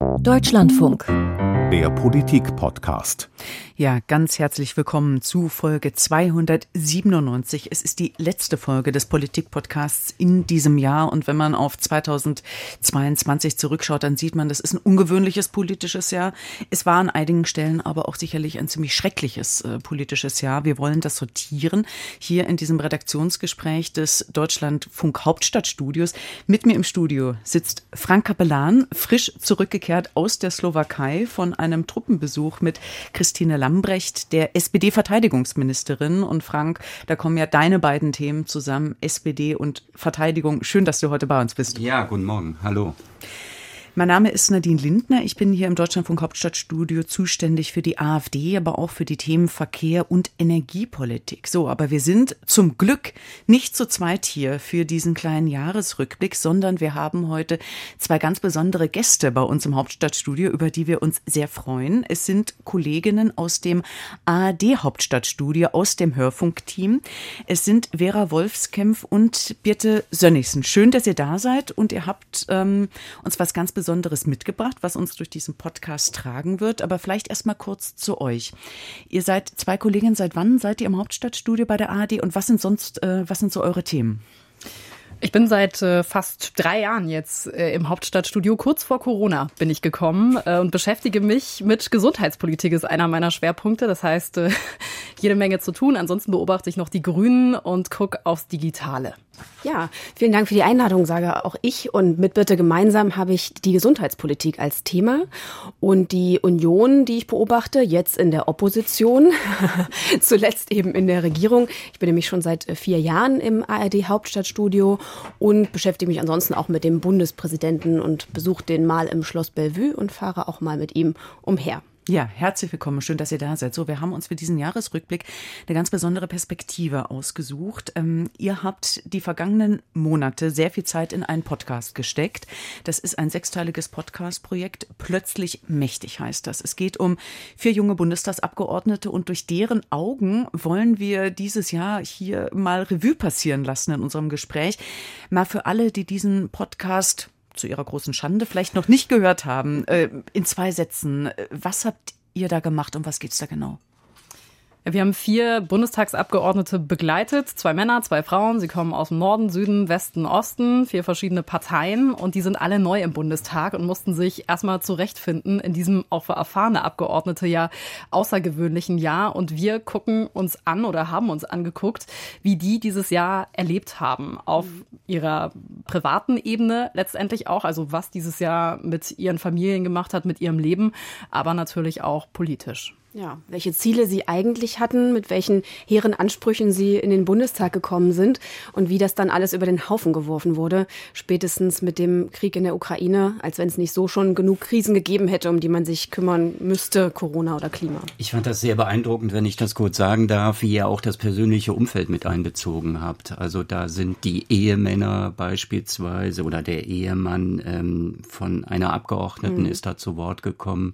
Deutschlandfunk. Der Politik-Podcast. Ja, ganz herzlich willkommen zu Folge 297. Es ist die letzte Folge des Politik-Podcasts in diesem Jahr. Und wenn man auf 2022 zurückschaut, dann sieht man, das ist ein ungewöhnliches politisches Jahr. Es war an einigen Stellen aber auch sicherlich ein ziemlich schreckliches äh, politisches Jahr. Wir wollen das sortieren hier in diesem Redaktionsgespräch des Deutschlandfunk Hauptstadtstudios. Mit mir im Studio sitzt Frank Kapellan, frisch zurückgekehrt aus der Slowakei von einem Truppenbesuch mit Christine Lambrecht, der SPD-Verteidigungsministerin. Und Frank, da kommen ja deine beiden Themen zusammen, SPD und Verteidigung. Schön, dass du heute bei uns bist. Ja, guten Morgen. Hallo. Mein Name ist Nadine Lindner. Ich bin hier im Deutschlandfunk Hauptstadtstudio zuständig für die AfD, aber auch für die Themen Verkehr und Energiepolitik. So, aber wir sind zum Glück nicht zu zweit hier für diesen kleinen Jahresrückblick, sondern wir haben heute zwei ganz besondere Gäste bei uns im Hauptstadtstudio, über die wir uns sehr freuen. Es sind Kolleginnen aus dem ARD Hauptstadtstudio, aus dem Hörfunkteam. Es sind Vera Wolfskämpf und Birte Sönnigsen. Schön, dass ihr da seid und ihr habt ähm, uns was ganz Besonderes Besonderes mitgebracht, was uns durch diesen Podcast tragen wird. Aber vielleicht erst mal kurz zu euch. Ihr seid zwei Kolleginnen. Seit wann seid ihr im Hauptstadtstudio bei der ARD und was sind sonst, äh, was sind so eure Themen? Ich bin seit äh, fast drei Jahren jetzt äh, im Hauptstadtstudio. Kurz vor Corona bin ich gekommen äh, und beschäftige mich mit Gesundheitspolitik, ist einer meiner Schwerpunkte. Das heißt, äh, jede Menge zu tun. Ansonsten beobachte ich noch die Grünen und gucke aufs Digitale. Ja, vielen Dank für die Einladung, sage auch ich. Und mit Bitte gemeinsam habe ich die Gesundheitspolitik als Thema und die Union, die ich beobachte, jetzt in der Opposition, zuletzt eben in der Regierung. Ich bin nämlich schon seit äh, vier Jahren im ARD Hauptstadtstudio und beschäftige mich ansonsten auch mit dem Bundespräsidenten und besuche den mal im Schloss Bellevue und fahre auch mal mit ihm umher. Ja, herzlich willkommen. Schön, dass ihr da seid. So, wir haben uns für diesen Jahresrückblick eine ganz besondere Perspektive ausgesucht. Ähm, ihr habt die vergangenen Monate sehr viel Zeit in einen Podcast gesteckt. Das ist ein sechsteiliges Podcast-Projekt. Plötzlich mächtig heißt das. Es geht um vier junge Bundestagsabgeordnete und durch deren Augen wollen wir dieses Jahr hier mal Revue passieren lassen in unserem Gespräch. Mal für alle, die diesen Podcast zu ihrer großen Schande vielleicht noch nicht gehört haben, äh, in zwei Sätzen, äh, was habt ihr da gemacht und was geht's da genau? Wir haben vier Bundestagsabgeordnete begleitet, zwei Männer, zwei Frauen. Sie kommen aus dem Norden, Süden, Westen, Osten, vier verschiedene Parteien und die sind alle neu im Bundestag und mussten sich erstmal zurechtfinden in diesem auch für erfahrene Abgeordnete ja außergewöhnlichen Jahr. Und wir gucken uns an oder haben uns angeguckt, wie die dieses Jahr erlebt haben auf ihrer privaten Ebene letztendlich auch, also was dieses Jahr mit ihren Familien gemacht hat, mit ihrem Leben, aber natürlich auch politisch. Ja, welche Ziele Sie eigentlich hatten, mit welchen hehren Ansprüchen Sie in den Bundestag gekommen sind und wie das dann alles über den Haufen geworfen wurde, spätestens mit dem Krieg in der Ukraine, als wenn es nicht so schon genug Krisen gegeben hätte, um die man sich kümmern müsste, Corona oder Klima. Ich fand das sehr beeindruckend, wenn ich das kurz sagen darf, wie ihr auch das persönliche Umfeld mit einbezogen habt. Also da sind die Ehemänner beispielsweise oder der Ehemann ähm, von einer Abgeordneten mhm. ist da zu Wort gekommen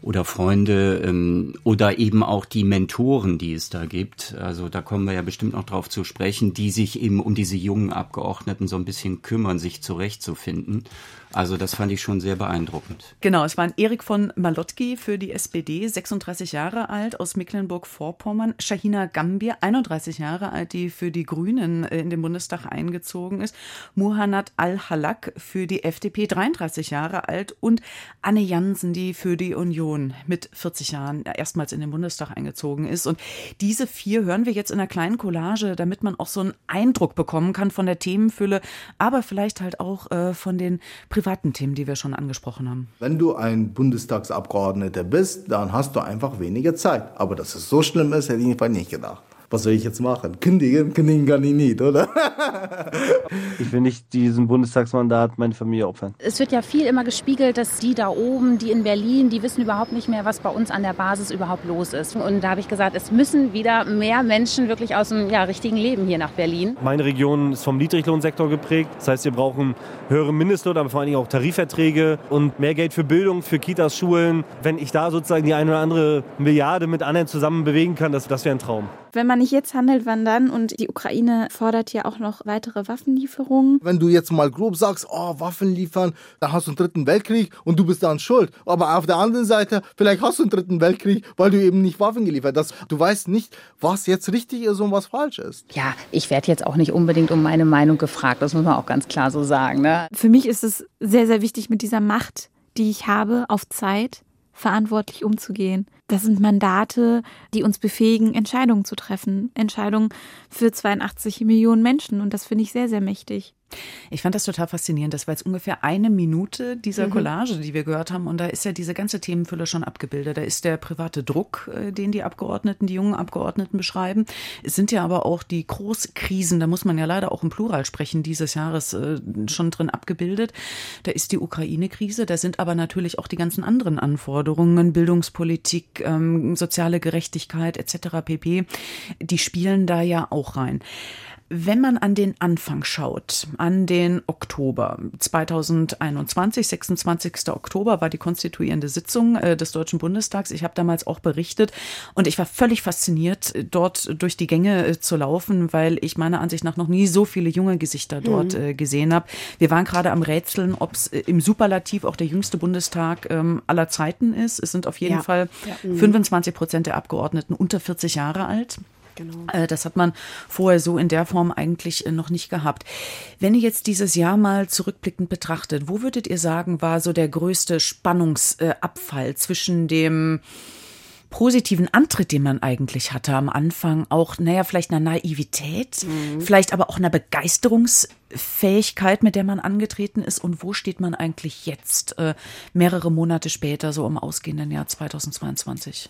oder Freunde ähm, oder eben auch die Mentoren, die es da gibt. Also da kommen wir ja bestimmt noch drauf zu sprechen, die sich eben um diese jungen Abgeordneten so ein bisschen kümmern, sich zurechtzufinden. Also das fand ich schon sehr beeindruckend. Genau, es waren Erik von Malotki für die SPD, 36 Jahre alt, aus Mecklenburg-Vorpommern. Shahina Gambier, 31 Jahre alt, die für die Grünen äh, in den Bundestag eingezogen ist. Muhannad Al-Halak für die FDP, 33 Jahre alt. Und Anne Jansen, die für die Union mit 40 Jahren erstmals in den Bundestag eingezogen ist. Und diese vier hören wir jetzt in einer kleinen Collage, damit man auch so einen Eindruck bekommen kann von der Themenfülle, aber vielleicht halt auch äh, von den privaten Themen, die wir schon angesprochen haben. Wenn du ein Bundestagsabgeordneter bist, dann hast du einfach weniger Zeit. Aber dass es so schlimm ist, hätte ich nicht gedacht was soll ich jetzt machen? Kündigen, kündigen kann ich nicht, oder? ich will nicht diesen Bundestagsmandat meine Familie opfern. Es wird ja viel immer gespiegelt, dass die da oben, die in Berlin, die wissen überhaupt nicht mehr, was bei uns an der Basis überhaupt los ist. Und da habe ich gesagt, es müssen wieder mehr Menschen wirklich aus dem ja, richtigen Leben hier nach Berlin. Meine Region ist vom Niedriglohnsektor geprägt. Das heißt, wir brauchen höhere Mindestlohn, aber vor allen Dingen auch Tarifverträge und mehr Geld für Bildung, für Kitas, Schulen. Wenn ich da sozusagen die eine oder andere Milliarde mit anderen zusammen bewegen kann, das, das wäre ein Traum. Wenn man man nicht jetzt handelt, wann dann? Und die Ukraine fordert ja auch noch weitere Waffenlieferungen. Wenn du jetzt mal grob sagst, oh, Waffen liefern, dann hast du einen dritten Weltkrieg und du bist dann schuld. Aber auf der anderen Seite, vielleicht hast du einen dritten Weltkrieg, weil du eben nicht Waffen geliefert hast. Du weißt nicht, was jetzt richtig ist und was falsch ist. Ja, ich werde jetzt auch nicht unbedingt um meine Meinung gefragt. Das muss man auch ganz klar so sagen. Ne? Für mich ist es sehr, sehr wichtig mit dieser Macht, die ich habe, auf Zeit verantwortlich umzugehen. Das sind Mandate, die uns befähigen, Entscheidungen zu treffen. Entscheidungen für 82 Millionen Menschen. Und das finde ich sehr, sehr mächtig. Ich fand das total faszinierend. Das war jetzt ungefähr eine Minute dieser mhm. Collage, die wir gehört haben. Und da ist ja diese ganze Themenfülle schon abgebildet. Da ist der private Druck, äh, den die Abgeordneten, die jungen Abgeordneten beschreiben. Es sind ja aber auch die Großkrisen, da muss man ja leider auch im Plural sprechen, dieses Jahres äh, schon drin abgebildet. Da ist die Ukraine-Krise. Da sind aber natürlich auch die ganzen anderen Anforderungen, Bildungspolitik, ähm, soziale Gerechtigkeit etc. pp. Die spielen da ja auch rein. Wenn man an den Anfang schaut, an den Oktober 2021, 26. Oktober war die konstituierende Sitzung äh, des Deutschen Bundestags. Ich habe damals auch berichtet und ich war völlig fasziniert, dort durch die Gänge äh, zu laufen, weil ich meiner Ansicht nach noch nie so viele junge Gesichter dort mhm. gesehen habe. Wir waren gerade am Rätseln, ob es im Superlativ auch der jüngste Bundestag ähm, aller Zeiten ist. Es sind auf jeden ja. Fall ja. 25 Prozent der Abgeordneten unter 40 Jahre alt. Genau. Äh, das hat man vorher so in der Form eigentlich äh, noch nicht gehabt. Wenn ihr jetzt dieses Jahr mal zurückblickend betrachtet, wo würdet ihr sagen, war so der größte Spannungsabfall zwischen dem positiven Antritt, den man eigentlich hatte am Anfang, auch, naja, vielleicht einer Naivität, mhm. vielleicht aber auch einer Begeisterungsfähigkeit, mit der man angetreten ist. Und wo steht man eigentlich jetzt, äh, mehrere Monate später, so im ausgehenden Jahr 2022?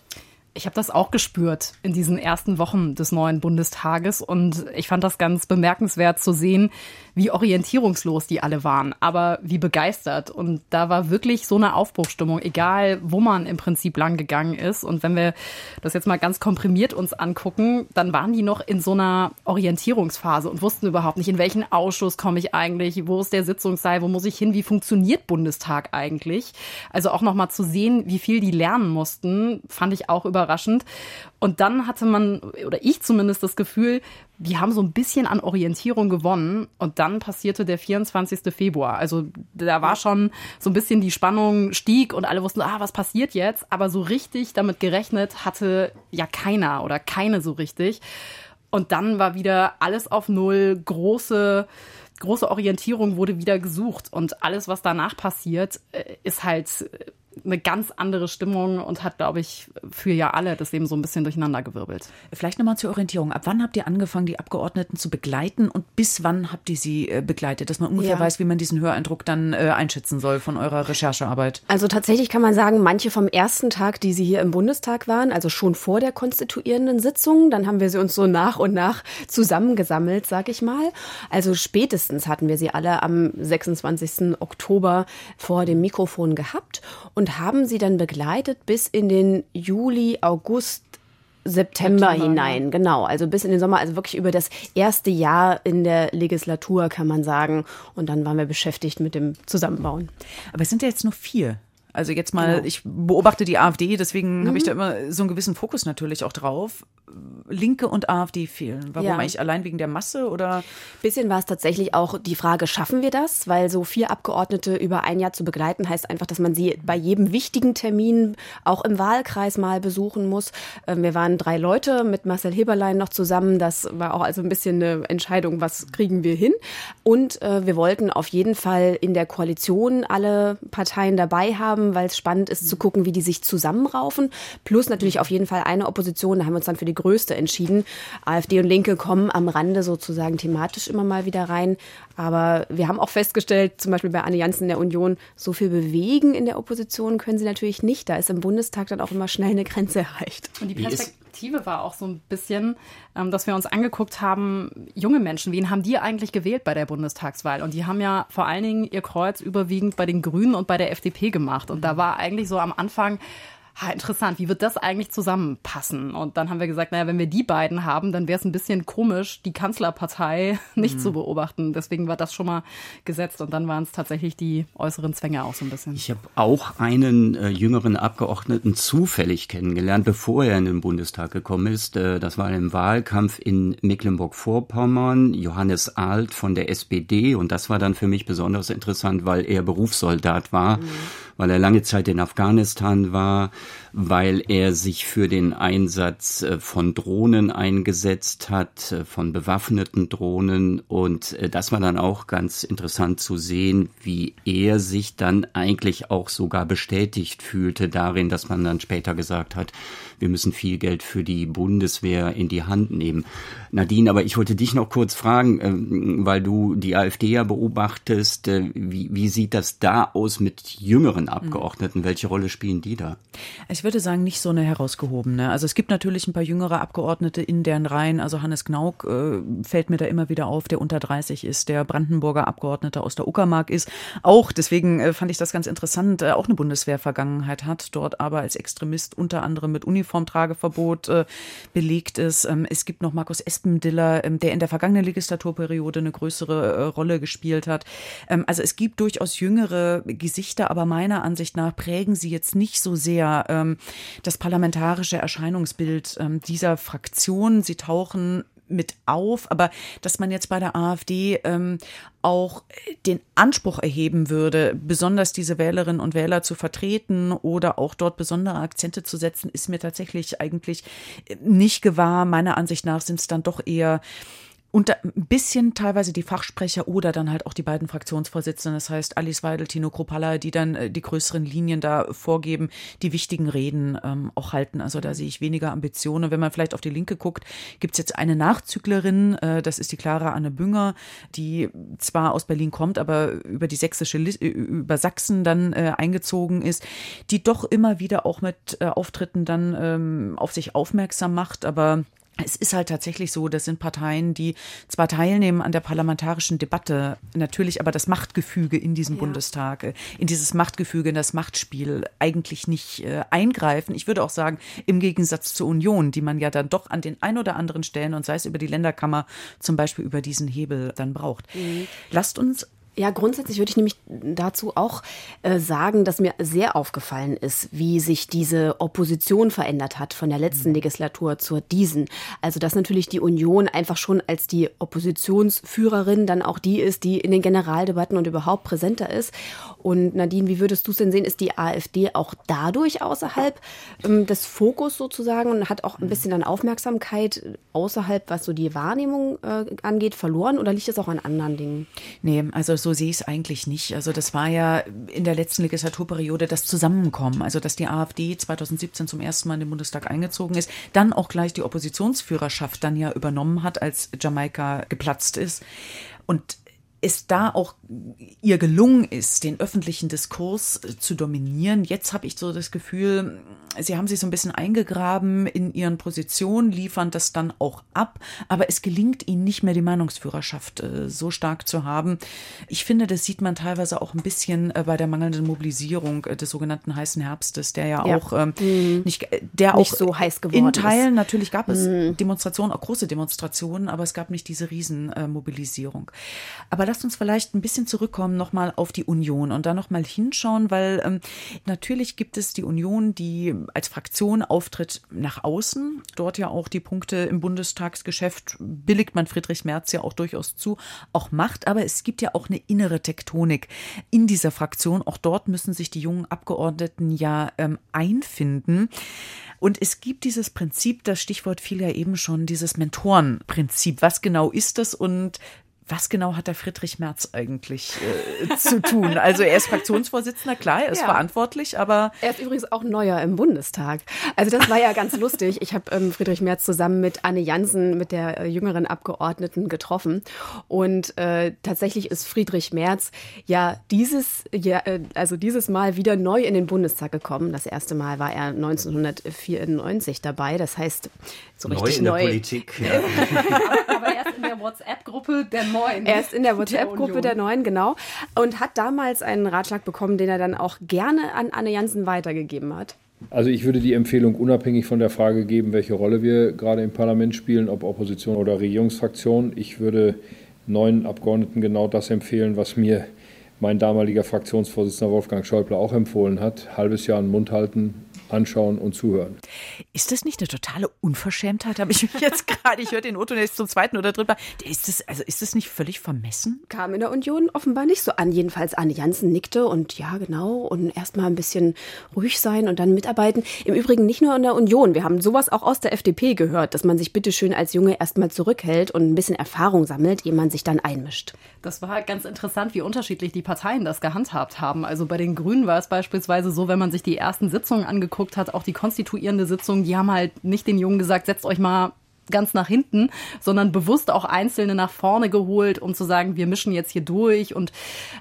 Ich habe das auch gespürt in diesen ersten Wochen des neuen Bundestages und ich fand das ganz bemerkenswert zu sehen, wie orientierungslos die alle waren, aber wie begeistert. Und da war wirklich so eine Aufbruchstimmung, egal wo man im Prinzip lang gegangen ist. Und wenn wir das jetzt mal ganz komprimiert uns angucken, dann waren die noch in so einer Orientierungsphase und wussten überhaupt nicht, in welchen Ausschuss komme ich eigentlich, wo ist der Sitzungssaal, wo muss ich hin, wie funktioniert Bundestag eigentlich. Also auch noch mal zu sehen, wie viel die lernen mussten, fand ich auch überraschend. Und dann hatte man, oder ich zumindest das Gefühl, wir haben so ein bisschen an Orientierung gewonnen und dann passierte der 24. Februar. Also da war schon so ein bisschen die Spannung stieg und alle wussten, ah, was passiert jetzt? Aber so richtig damit gerechnet hatte ja keiner oder keine so richtig. Und dann war wieder alles auf Null, große, große Orientierung wurde wieder gesucht und alles, was danach passiert, äh, ist halt eine ganz andere Stimmung und hat, glaube ich, für ja alle das Leben so ein bisschen durcheinandergewirbelt. Vielleicht nochmal zur Orientierung. Ab wann habt ihr angefangen, die Abgeordneten zu begleiten und bis wann habt ihr sie äh, begleitet, dass man ungefähr ja. weiß, wie man diesen Höreindruck dann äh, einschätzen soll von eurer Recherchearbeit? Also tatsächlich kann man sagen, manche vom ersten Tag, die sie hier im Bundestag waren, also schon vor der konstituierenden Sitzung, dann haben wir sie uns so nach und nach zusammengesammelt, sag ich mal. Also spätestens hatten wir sie alle am 26. Oktober vor dem Mikrofon gehabt und und haben sie dann begleitet bis in den Juli, August September, September hinein, ja. genau. Also bis in den Sommer, also wirklich über das erste Jahr in der Legislatur, kann man sagen. Und dann waren wir beschäftigt mit dem Zusammenbauen. Aber es sind ja jetzt nur vier. Also jetzt mal, genau. ich beobachte die AfD, deswegen mhm. habe ich da immer so einen gewissen Fokus natürlich auch drauf. Linke und AfD fehlen. Warum ja. eigentlich? Allein wegen der Masse oder? Bisschen war es tatsächlich auch die Frage, schaffen wir das? Weil so vier Abgeordnete über ein Jahr zu begleiten, heißt einfach, dass man sie bei jedem wichtigen Termin auch im Wahlkreis mal besuchen muss. Ähm, wir waren drei Leute mit Marcel Heberlein noch zusammen. Das war auch also ein bisschen eine Entscheidung, was kriegen wir hin? Und äh, wir wollten auf jeden Fall in der Koalition alle Parteien dabei haben, weil es spannend ist zu gucken, wie die sich zusammenraufen. Plus natürlich auf jeden Fall eine Opposition. Da haben wir uns dann für die größte entschieden. AfD und Linke kommen am Rande sozusagen thematisch immer mal wieder rein. Aber wir haben auch festgestellt, zum Beispiel bei Allianzen der Union, so viel bewegen in der Opposition können sie natürlich nicht. Da ist im Bundestag dann auch immer schnell eine Grenze erreicht. Und die Perspektive war auch so ein bisschen, ähm, dass wir uns angeguckt haben, junge Menschen, wen haben die eigentlich gewählt bei der Bundestagswahl? Und die haben ja vor allen Dingen ihr Kreuz überwiegend bei den Grünen und bei der FDP gemacht. Und da war eigentlich so am Anfang, ha, interessant, wie wird das eigentlich zusammenpassen? Und dann haben wir gesagt, naja, wenn wir die beiden haben, dann wäre es ein bisschen komisch, die Kanzlerpartei nicht mhm. zu beobachten. Deswegen war das schon mal gesetzt und dann waren es tatsächlich die äußeren Zwänge auch so ein bisschen. Ich habe auch einen äh, jüngeren Abgeordneten zufällig kennengelernt, bevor er in den Bundestag gekommen ist. Äh, das war im Wahlkampf in Mecklenburg-Vorpommern, Johannes Alt von der SPD und das war dann für mich besonders interessant, weil er Berufssoldat war. Mhm weil er lange Zeit in Afghanistan war, weil er sich für den Einsatz äh, von Drohnen eingesetzt hat, äh, von bewaffneten Drohnen. Und äh, das war dann auch ganz interessant zu sehen, wie er sich dann eigentlich auch sogar bestätigt fühlte darin, dass man dann später gesagt hat, wir müssen viel Geld für die Bundeswehr in die Hand nehmen. Nadine, aber ich wollte dich noch kurz fragen, ähm, weil du die AfD ja beobachtest, wie, wie sieht das da aus mit jüngeren Abgeordneten? Welche Rolle spielen die da? Ich würde sagen, nicht so eine herausgehobene. Also es gibt natürlich ein paar jüngere Abgeordnete in deren Reihen. Also Hannes Gnauk äh, fällt mir da immer wieder auf, der unter 30 ist, der Brandenburger Abgeordnete aus der Uckermark ist. Auch, deswegen äh, fand ich das ganz interessant, äh, auch eine Bundeswehrvergangenheit hat, dort aber als Extremist unter anderem mit Uniformtrageverbot äh, belegt ist. Ähm, es gibt noch Markus Espendiller, ähm, der in der vergangenen Legislaturperiode eine größere äh, Rolle gespielt hat. Ähm, also es gibt durchaus jüngere Gesichter, aber meiner Ansicht nach prägen sie jetzt nicht so sehr ähm, das parlamentarische Erscheinungsbild ähm, dieser Fraktion. Sie tauchen mit auf, aber dass man jetzt bei der AfD ähm, auch den Anspruch erheben würde, besonders diese Wählerinnen und Wähler zu vertreten oder auch dort besondere Akzente zu setzen, ist mir tatsächlich eigentlich nicht gewahr. Meiner Ansicht nach sind es dann doch eher und ein bisschen teilweise die Fachsprecher oder dann halt auch die beiden Fraktionsvorsitzenden, das heißt Alice Weidel, Tino Kropalla, die dann äh, die größeren Linien da vorgeben, die wichtigen Reden ähm, auch halten. Also da sehe ich weniger Ambitionen. Wenn man vielleicht auf die Linke guckt, gibt es jetzt eine Nachzüglerin, äh, das ist die Clara Anne Bünger, die zwar aus Berlin kommt, aber über die sächsische, äh, über Sachsen dann äh, eingezogen ist, die doch immer wieder auch mit äh, Auftritten dann ähm, auf sich aufmerksam macht, aber es ist halt tatsächlich so, das sind Parteien, die zwar teilnehmen an der parlamentarischen Debatte, natürlich aber das Machtgefüge in diesem ja. Bundestag, in dieses Machtgefüge, in das Machtspiel eigentlich nicht äh, eingreifen. Ich würde auch sagen, im Gegensatz zur Union, die man ja dann doch an den ein oder anderen Stellen und sei es über die Länderkammer zum Beispiel über diesen Hebel dann braucht. Mhm. Lasst uns ja, grundsätzlich würde ich nämlich dazu auch äh, sagen, dass mir sehr aufgefallen ist, wie sich diese Opposition verändert hat von der letzten mhm. Legislatur zur diesen. Also dass natürlich die Union einfach schon als die Oppositionsführerin dann auch die ist, die in den Generaldebatten und überhaupt präsenter ist. Und Nadine, wie würdest du es denn sehen? Ist die AfD auch dadurch außerhalb ähm, des Fokus sozusagen und hat auch ein bisschen an Aufmerksamkeit außerhalb, was so die Wahrnehmung äh, angeht, verloren oder liegt es auch an anderen Dingen? Nee, also so so sehe ich es eigentlich nicht. Also das war ja in der letzten Legislaturperiode das Zusammenkommen, also dass die AfD 2017 zum ersten Mal in den Bundestag eingezogen ist, dann auch gleich die Oppositionsführerschaft dann ja übernommen hat, als Jamaika geplatzt ist. Und es da auch ihr gelungen ist, den öffentlichen Diskurs äh, zu dominieren. Jetzt habe ich so das Gefühl, sie haben sich so ein bisschen eingegraben in ihren Positionen, liefern das dann auch ab, aber es gelingt ihnen nicht mehr, die Meinungsführerschaft äh, so stark zu haben. Ich finde, das sieht man teilweise auch ein bisschen äh, bei der mangelnden Mobilisierung des sogenannten heißen Herbstes, der ja, ja. auch ähm, mhm. nicht, der nicht auch so heiß geworden in Teilen ist. natürlich gab es mhm. Demonstrationen, auch große Demonstrationen, aber es gab nicht diese Riesenmobilisierung. aber lasst uns vielleicht ein bisschen zurückkommen nochmal auf die Union und da nochmal hinschauen, weil ähm, natürlich gibt es die Union, die als Fraktion auftritt nach außen, dort ja auch die Punkte im Bundestagsgeschäft billigt man Friedrich Merz ja auch durchaus zu, auch macht, aber es gibt ja auch eine innere Tektonik in dieser Fraktion. Auch dort müssen sich die jungen Abgeordneten ja ähm, einfinden. Und es gibt dieses Prinzip, das Stichwort fiel ja eben schon, dieses Mentorenprinzip. Was genau ist das und was genau hat der Friedrich Merz eigentlich äh, zu tun? Also er ist Fraktionsvorsitzender, klar, er ist ja. verantwortlich, aber er ist übrigens auch neuer im Bundestag. Also das war ja ganz lustig. Ich habe ähm, Friedrich Merz zusammen mit Anne Jansen, mit der äh, jüngeren Abgeordneten, getroffen und äh, tatsächlich ist Friedrich Merz ja dieses ja, äh, also dieses Mal wieder neu in den Bundestag gekommen. Das erste Mal war er 1994 dabei. Das heißt so neu richtig in neu. der Politik. Ja. aber erst in der WhatsApp-Gruppe der Neuen. Er ist in der WhatsApp-Gruppe der, der Neuen, genau. Und hat damals einen Ratschlag bekommen, den er dann auch gerne an Anne Jansen weitergegeben hat. Also ich würde die Empfehlung unabhängig von der Frage geben, welche Rolle wir gerade im Parlament spielen, ob Opposition oder Regierungsfraktion. Ich würde neuen Abgeordneten genau das empfehlen, was mir mein damaliger Fraktionsvorsitzender Wolfgang Schäuble auch empfohlen hat. Halbes Jahr einen Mund halten, anschauen und zuhören. Ist das nicht eine totale Unverschämtheit? Habe ich mich jetzt gerade, ich höre den Otto jetzt zum zweiten oder dritten Mal. Ist das, also ist das nicht völlig vermessen? Kam in der Union offenbar nicht so an. Jedenfalls Anne Jansen nickte und ja, genau, und erstmal ein bisschen ruhig sein und dann mitarbeiten. Im Übrigen nicht nur in der Union. Wir haben sowas auch aus der FDP gehört, dass man sich bitteschön als Junge erstmal zurückhält und ein bisschen Erfahrung sammelt, ehe man sich dann einmischt. Das war ganz interessant, wie unterschiedlich die Parteien das gehandhabt haben. Also bei den Grünen war es beispielsweise so, wenn man sich die ersten Sitzungen angeguckt hat, auch die konstituierende Sitzung, die haben halt nicht den Jungen gesagt, setzt euch mal ganz nach hinten, sondern bewusst auch Einzelne nach vorne geholt, um zu sagen, wir mischen jetzt hier durch. Und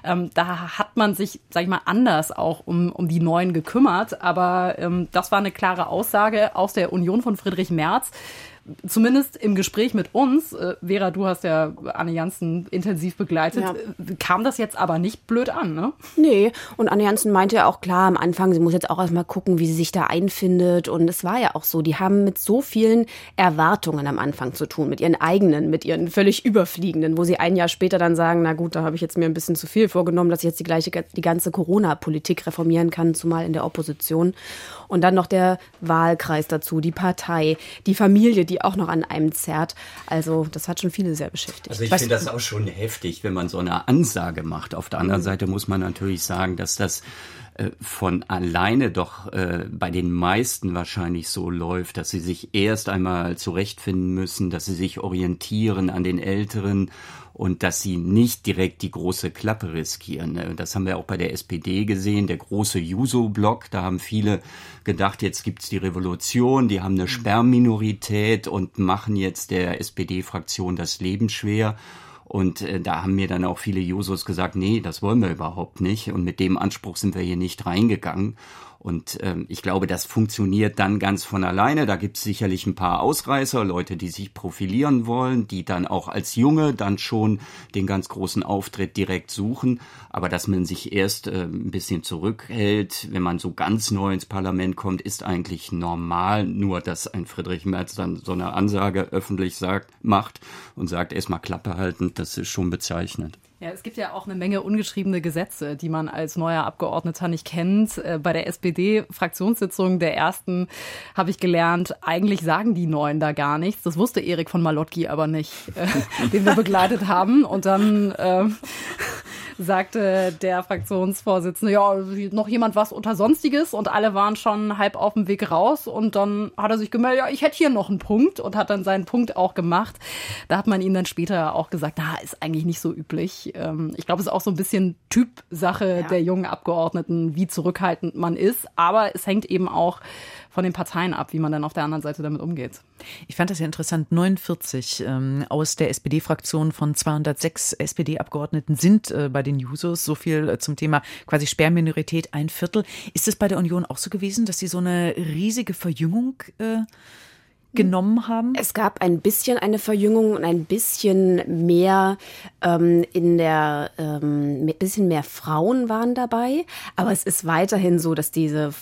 ähm, da hat man sich, sag ich mal, anders auch um, um die Neuen gekümmert. Aber ähm, das war eine klare Aussage aus der Union von Friedrich Merz zumindest im Gespräch mit uns, äh, Vera, du hast ja Anne Janssen intensiv begleitet, ja. Äh, kam das jetzt aber nicht blöd an, ne? Nee, und Anne Janssen meinte ja auch klar am Anfang, sie muss jetzt auch erstmal gucken, wie sie sich da einfindet. Und es war ja auch so, die haben mit so vielen Erwartungen am Anfang zu tun, mit ihren eigenen, mit ihren völlig überfliegenden, wo sie ein Jahr später dann sagen, na gut, da habe ich jetzt mir ein bisschen zu viel vorgenommen, dass ich jetzt die gleiche, die ganze Corona-Politik reformieren kann, zumal in der Opposition. Und dann noch der Wahlkreis dazu, die Partei, die Familie, die auch noch an einem zerrt. Also das hat schon viele sehr beschäftigt. Also ich finde das auch schon heftig, wenn man so eine Ansage macht. Auf der anderen. Seite muss man natürlich sagen, dass das äh, von alleine doch äh, bei den meisten wahrscheinlich so läuft, dass sie sich erst einmal zurechtfinden müssen, dass sie sich orientieren an den Älteren und dass sie nicht direkt die große Klappe riskieren. Ne? Das haben wir auch bei der SPD gesehen, der große Juso-Block. Da haben viele gedacht, jetzt gibt's die Revolution, die haben eine mhm. Sperrminorität und machen jetzt der SPD-Fraktion das Leben schwer. Und äh, da haben mir dann auch viele Jusos gesagt, nee, das wollen wir überhaupt nicht. Und mit dem Anspruch sind wir hier nicht reingegangen. Und ähm, ich glaube, das funktioniert dann ganz von alleine. Da gibt es sicherlich ein paar Ausreißer, Leute, die sich profilieren wollen, die dann auch als Junge dann schon den ganz großen Auftritt direkt suchen. Aber dass man sich erst äh, ein bisschen zurückhält, wenn man so ganz neu ins Parlament kommt, ist eigentlich normal. Nur, dass ein Friedrich Merz dann so eine Ansage öffentlich sagt, macht und sagt, erstmal Klappe halten, das ist schon bezeichnend. Ja, es gibt ja auch eine Menge ungeschriebene Gesetze, die man als neuer Abgeordneter nicht kennt. Äh, bei der SPD-Fraktionssitzung der ersten habe ich gelernt, eigentlich sagen die Neuen da gar nichts. Das wusste Erik von Malotki aber nicht, äh, den wir begleitet haben. Und dann äh, sagte der Fraktionsvorsitzende, ja, noch jemand was unter Sonstiges und alle waren schon halb auf dem Weg raus und dann hat er sich gemeldet, ja, ich hätte hier noch einen Punkt und hat dann seinen Punkt auch gemacht. Da hat man ihm dann später auch gesagt, na, ist eigentlich nicht so üblich. Ähm, ich glaube, es ist auch so ein bisschen Typsache ja. der jungen Abgeordneten, wie zurückhaltend man ist, aber es hängt eben auch von den Parteien ab, wie man dann auf der anderen Seite damit umgeht. Ich fand das ja interessant. 49 ähm, aus der SPD-Fraktion von 206 SPD-Abgeordneten sind äh, bei den Jusos. So viel äh, zum Thema quasi Sperrminorität, ein Viertel. Ist es bei der Union auch so gewesen, dass sie so eine riesige Verjüngung äh, genommen haben? Es gab ein bisschen eine Verjüngung und ein bisschen mehr ähm, in der, ähm, ein bisschen mehr Frauen waren dabei. Aber es ist weiterhin so, dass diese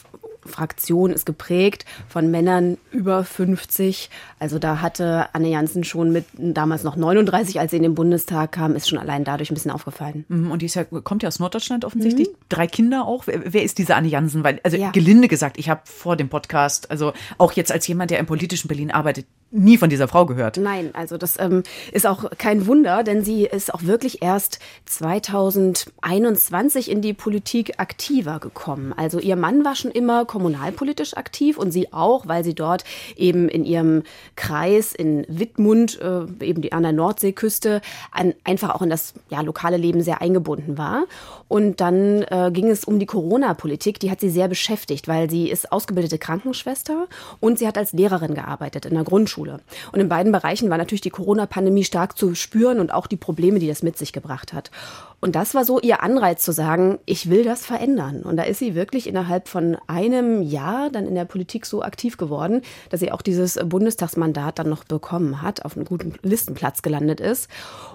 Fraktion ist geprägt von Männern über 50. Also da hatte Anne Jansen schon mit damals noch 39, als sie in den Bundestag kam, ist schon allein dadurch ein bisschen aufgefallen. Mhm, und die ja, kommt ja aus Norddeutschland offensichtlich. Mhm. Drei Kinder auch. Wer, wer, ist diese Anne Jansen? Weil, also ja. gelinde gesagt, ich habe vor dem Podcast, also auch jetzt als jemand, der im politischen Berlin arbeitet, nie von dieser Frau gehört. Nein, also das ähm, ist auch kein Wunder, denn sie ist auch wirklich erst 2021 in die Politik aktiver gekommen. Also ihr Mann war schon immer kommunalpolitisch aktiv und sie auch, weil sie dort eben in ihrem Kreis in Wittmund, äh, eben die an der Nordseeküste, an, einfach auch in das ja, lokale Leben sehr eingebunden war. Und dann äh, ging es um die Corona-Politik, die hat sie sehr beschäftigt, weil sie ist ausgebildete Krankenschwester und sie hat als Lehrerin gearbeitet in der Grundschule. Und in beiden Bereichen war natürlich die Corona-Pandemie stark zu spüren und auch die Probleme, die das mit sich gebracht hat. Und das war so ihr Anreiz zu sagen, ich will das verändern. Und da ist sie wirklich innerhalb von einem Jahr dann in der Politik so aktiv geworden, dass sie auch dieses Bundestagsmandat dann noch bekommen hat, auf einem guten Listenplatz gelandet ist.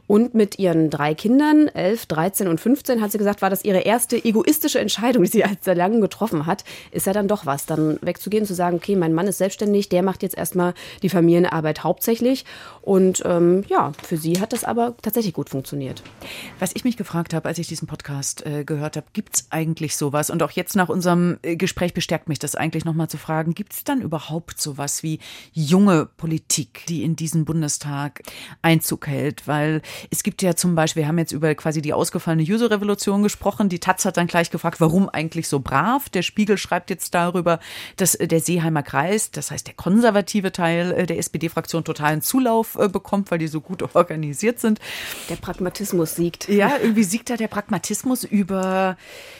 Und mit ihren drei Kindern, 11, 13 und 15, hat sie gesagt, war das ihre erste egoistische Entscheidung, die sie als sehr lange getroffen hat. Ist ja dann doch was, dann wegzugehen, zu sagen, okay, mein Mann ist selbstständig, der macht jetzt erstmal die Familienarbeit hauptsächlich. Und ähm, ja, für sie hat das aber tatsächlich gut funktioniert. Was ich mich gefragt habe, als ich diesen Podcast äh, gehört habe, gibt es eigentlich sowas? Und auch jetzt nach unserem äh, Gespräch bestärkt mich das eigentlich nochmal zu fragen, gibt es dann überhaupt sowas wie junge Politik, die in diesen Bundestag Einzug hält? Weil es gibt ja zum Beispiel, wir haben jetzt über quasi die ausgefallene User-Revolution gesprochen. Die Taz hat dann gleich gefragt, warum eigentlich so brav? Der Spiegel schreibt jetzt darüber, dass äh, der Seeheimer Kreis, das heißt der konservative Teil äh, der SPD-Fraktion, totalen Zulauf bekommt, weil die so gut organisiert sind. Der Pragmatismus siegt. Ja, irgendwie siegt da der Pragmatismus über,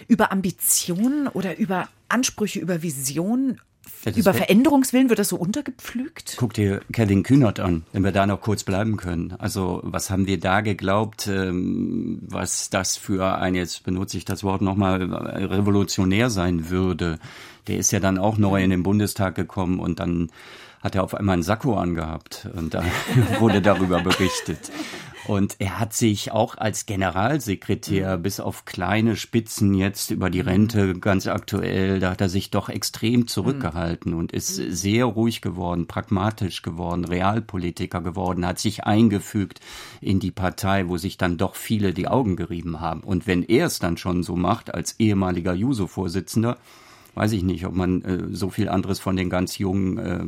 über Ambitionen oder über Ansprüche, über Visionen, ja, Über Veränderungswillen wird das so untergepflügt? Guck dir Kevin Kühnert an, wenn wir da noch kurz bleiben können. Also was haben wir da geglaubt, ähm, was das für ein, jetzt benutze ich das Wort nochmal, revolutionär sein würde. Der ist ja dann auch neu in den Bundestag gekommen und dann hat er auf einmal einen Sakko angehabt und da wurde darüber berichtet. Und er hat sich auch als Generalsekretär mhm. bis auf kleine Spitzen jetzt über die Rente ganz aktuell, da hat er sich doch extrem zurückgehalten mhm. und ist sehr ruhig geworden, pragmatisch geworden, Realpolitiker geworden, hat sich eingefügt in die Partei, wo sich dann doch viele die Augen gerieben haben. Und wenn er es dann schon so macht als ehemaliger Juso-Vorsitzender, weiß ich nicht, ob man äh, so viel anderes von den ganz jungen, äh,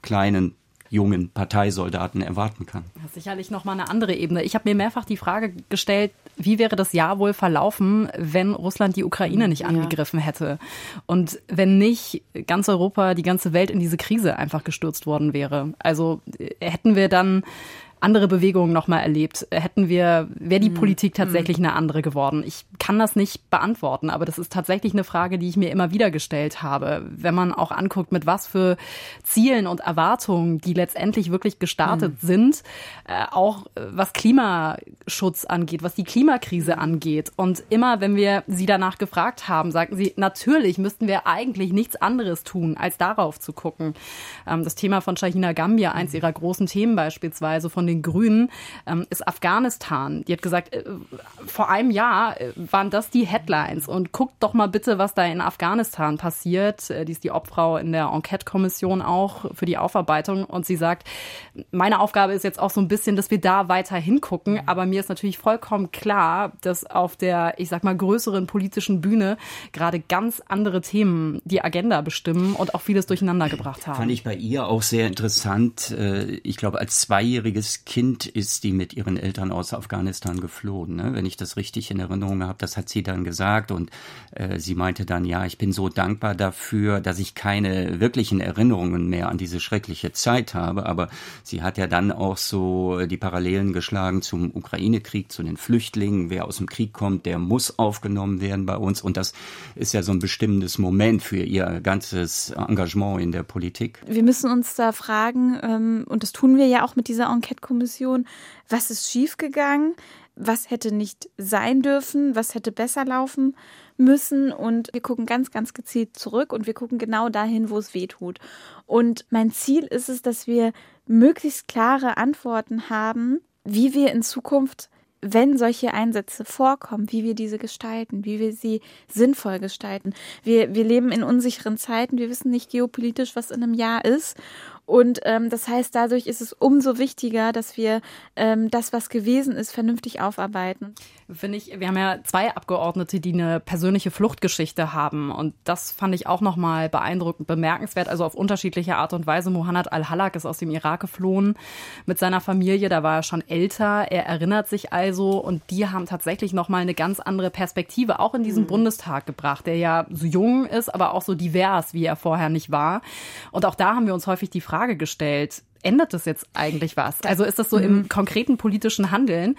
kleinen jungen Parteisoldaten erwarten kann. Das ist sicherlich noch mal eine andere Ebene. Ich habe mir mehrfach die Frage gestellt, wie wäre das Jahr wohl verlaufen, wenn Russland die Ukraine nicht angegriffen hätte und wenn nicht ganz Europa, die ganze Welt in diese Krise einfach gestürzt worden wäre. Also äh, hätten wir dann andere Bewegungen nochmal erlebt? Hätten wir, wäre die mhm. Politik tatsächlich mhm. eine andere geworden? Ich kann das nicht beantworten, aber das ist tatsächlich eine Frage, die ich mir immer wieder gestellt habe. Wenn man auch anguckt, mit was für Zielen und Erwartungen die letztendlich wirklich gestartet mhm. sind, äh, auch äh, was Klimaschutz angeht, was die Klimakrise angeht. Und immer, wenn wir sie danach gefragt haben, sagten sie, natürlich müssten wir eigentlich nichts anderes tun, als darauf zu gucken. Ähm, das Thema von Shahina Gambia, eins ihrer großen Themen beispielsweise von den den Grünen, ähm, ist Afghanistan. Die hat gesagt, äh, vor einem Jahr äh, waren das die Headlines und guckt doch mal bitte, was da in Afghanistan passiert. Äh, die ist die Obfrau in der Enquete-Kommission auch für die Aufarbeitung und sie sagt, meine Aufgabe ist jetzt auch so ein bisschen, dass wir da weiter hingucken, aber mir ist natürlich vollkommen klar, dass auf der, ich sag mal, größeren politischen Bühne gerade ganz andere Themen die Agenda bestimmen und auch vieles durcheinander gebracht haben. Fand ich bei ihr auch sehr interessant. Äh, ich glaube, als zweijähriges Kind ist die mit ihren Eltern aus Afghanistan geflohen. Ne? Wenn ich das richtig in Erinnerung habe, das hat sie dann gesagt. Und äh, sie meinte dann, ja, ich bin so dankbar dafür, dass ich keine wirklichen Erinnerungen mehr an diese schreckliche Zeit habe. Aber sie hat ja dann auch so die Parallelen geschlagen zum Ukraine-Krieg, zu den Flüchtlingen. Wer aus dem Krieg kommt, der muss aufgenommen werden bei uns. Und das ist ja so ein bestimmendes Moment für ihr ganzes Engagement in der Politik. Wir müssen uns da fragen, ähm, und das tun wir ja auch mit dieser Enquete-Kommission, Kommission, was ist schiefgegangen, was hätte nicht sein dürfen, was hätte besser laufen müssen. Und wir gucken ganz, ganz gezielt zurück und wir gucken genau dahin, wo es weh tut. Und mein Ziel ist es, dass wir möglichst klare Antworten haben, wie wir in Zukunft wenn solche Einsätze vorkommen, wie wir diese gestalten, wie wir sie sinnvoll gestalten. Wir, wir leben in unsicheren Zeiten, wir wissen nicht geopolitisch, was in einem Jahr ist. Und ähm, das heißt, dadurch ist es umso wichtiger, dass wir ähm, das, was gewesen ist, vernünftig aufarbeiten. Finde ich, wir haben ja zwei Abgeordnete, die eine persönliche Fluchtgeschichte haben. Und das fand ich auch nochmal beeindruckend, bemerkenswert. Also auf unterschiedliche Art und Weise. Mohanad Al-Halak ist aus dem Irak geflohen mit seiner Familie. Da war er schon älter. Er erinnert sich also. Und die haben tatsächlich nochmal eine ganz andere Perspektive auch in diesen mhm. Bundestag gebracht, der ja so jung ist, aber auch so divers, wie er vorher nicht war. Und auch da haben wir uns häufig die Frage Frage gestellt, ändert das jetzt eigentlich was? Also ist das so im mhm. konkreten politischen Handeln?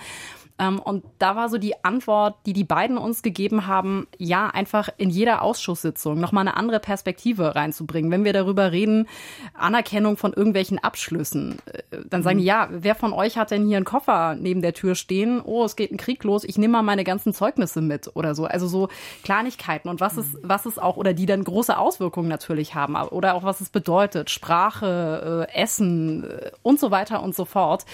Ähm, und da war so die Antwort, die die beiden uns gegeben haben, ja, einfach in jeder Ausschusssitzung nochmal eine andere Perspektive reinzubringen. Wenn wir darüber reden, Anerkennung von irgendwelchen Abschlüssen, äh, dann sagen die, mhm. ja, wer von euch hat denn hier einen Koffer neben der Tür stehen? Oh, es geht ein Krieg los, ich nehme mal meine ganzen Zeugnisse mit oder so. Also so Kleinigkeiten und was es, mhm. was es auch, oder die dann große Auswirkungen natürlich haben, oder auch was es bedeutet, Sprache, äh, Essen äh, und so weiter und so fort,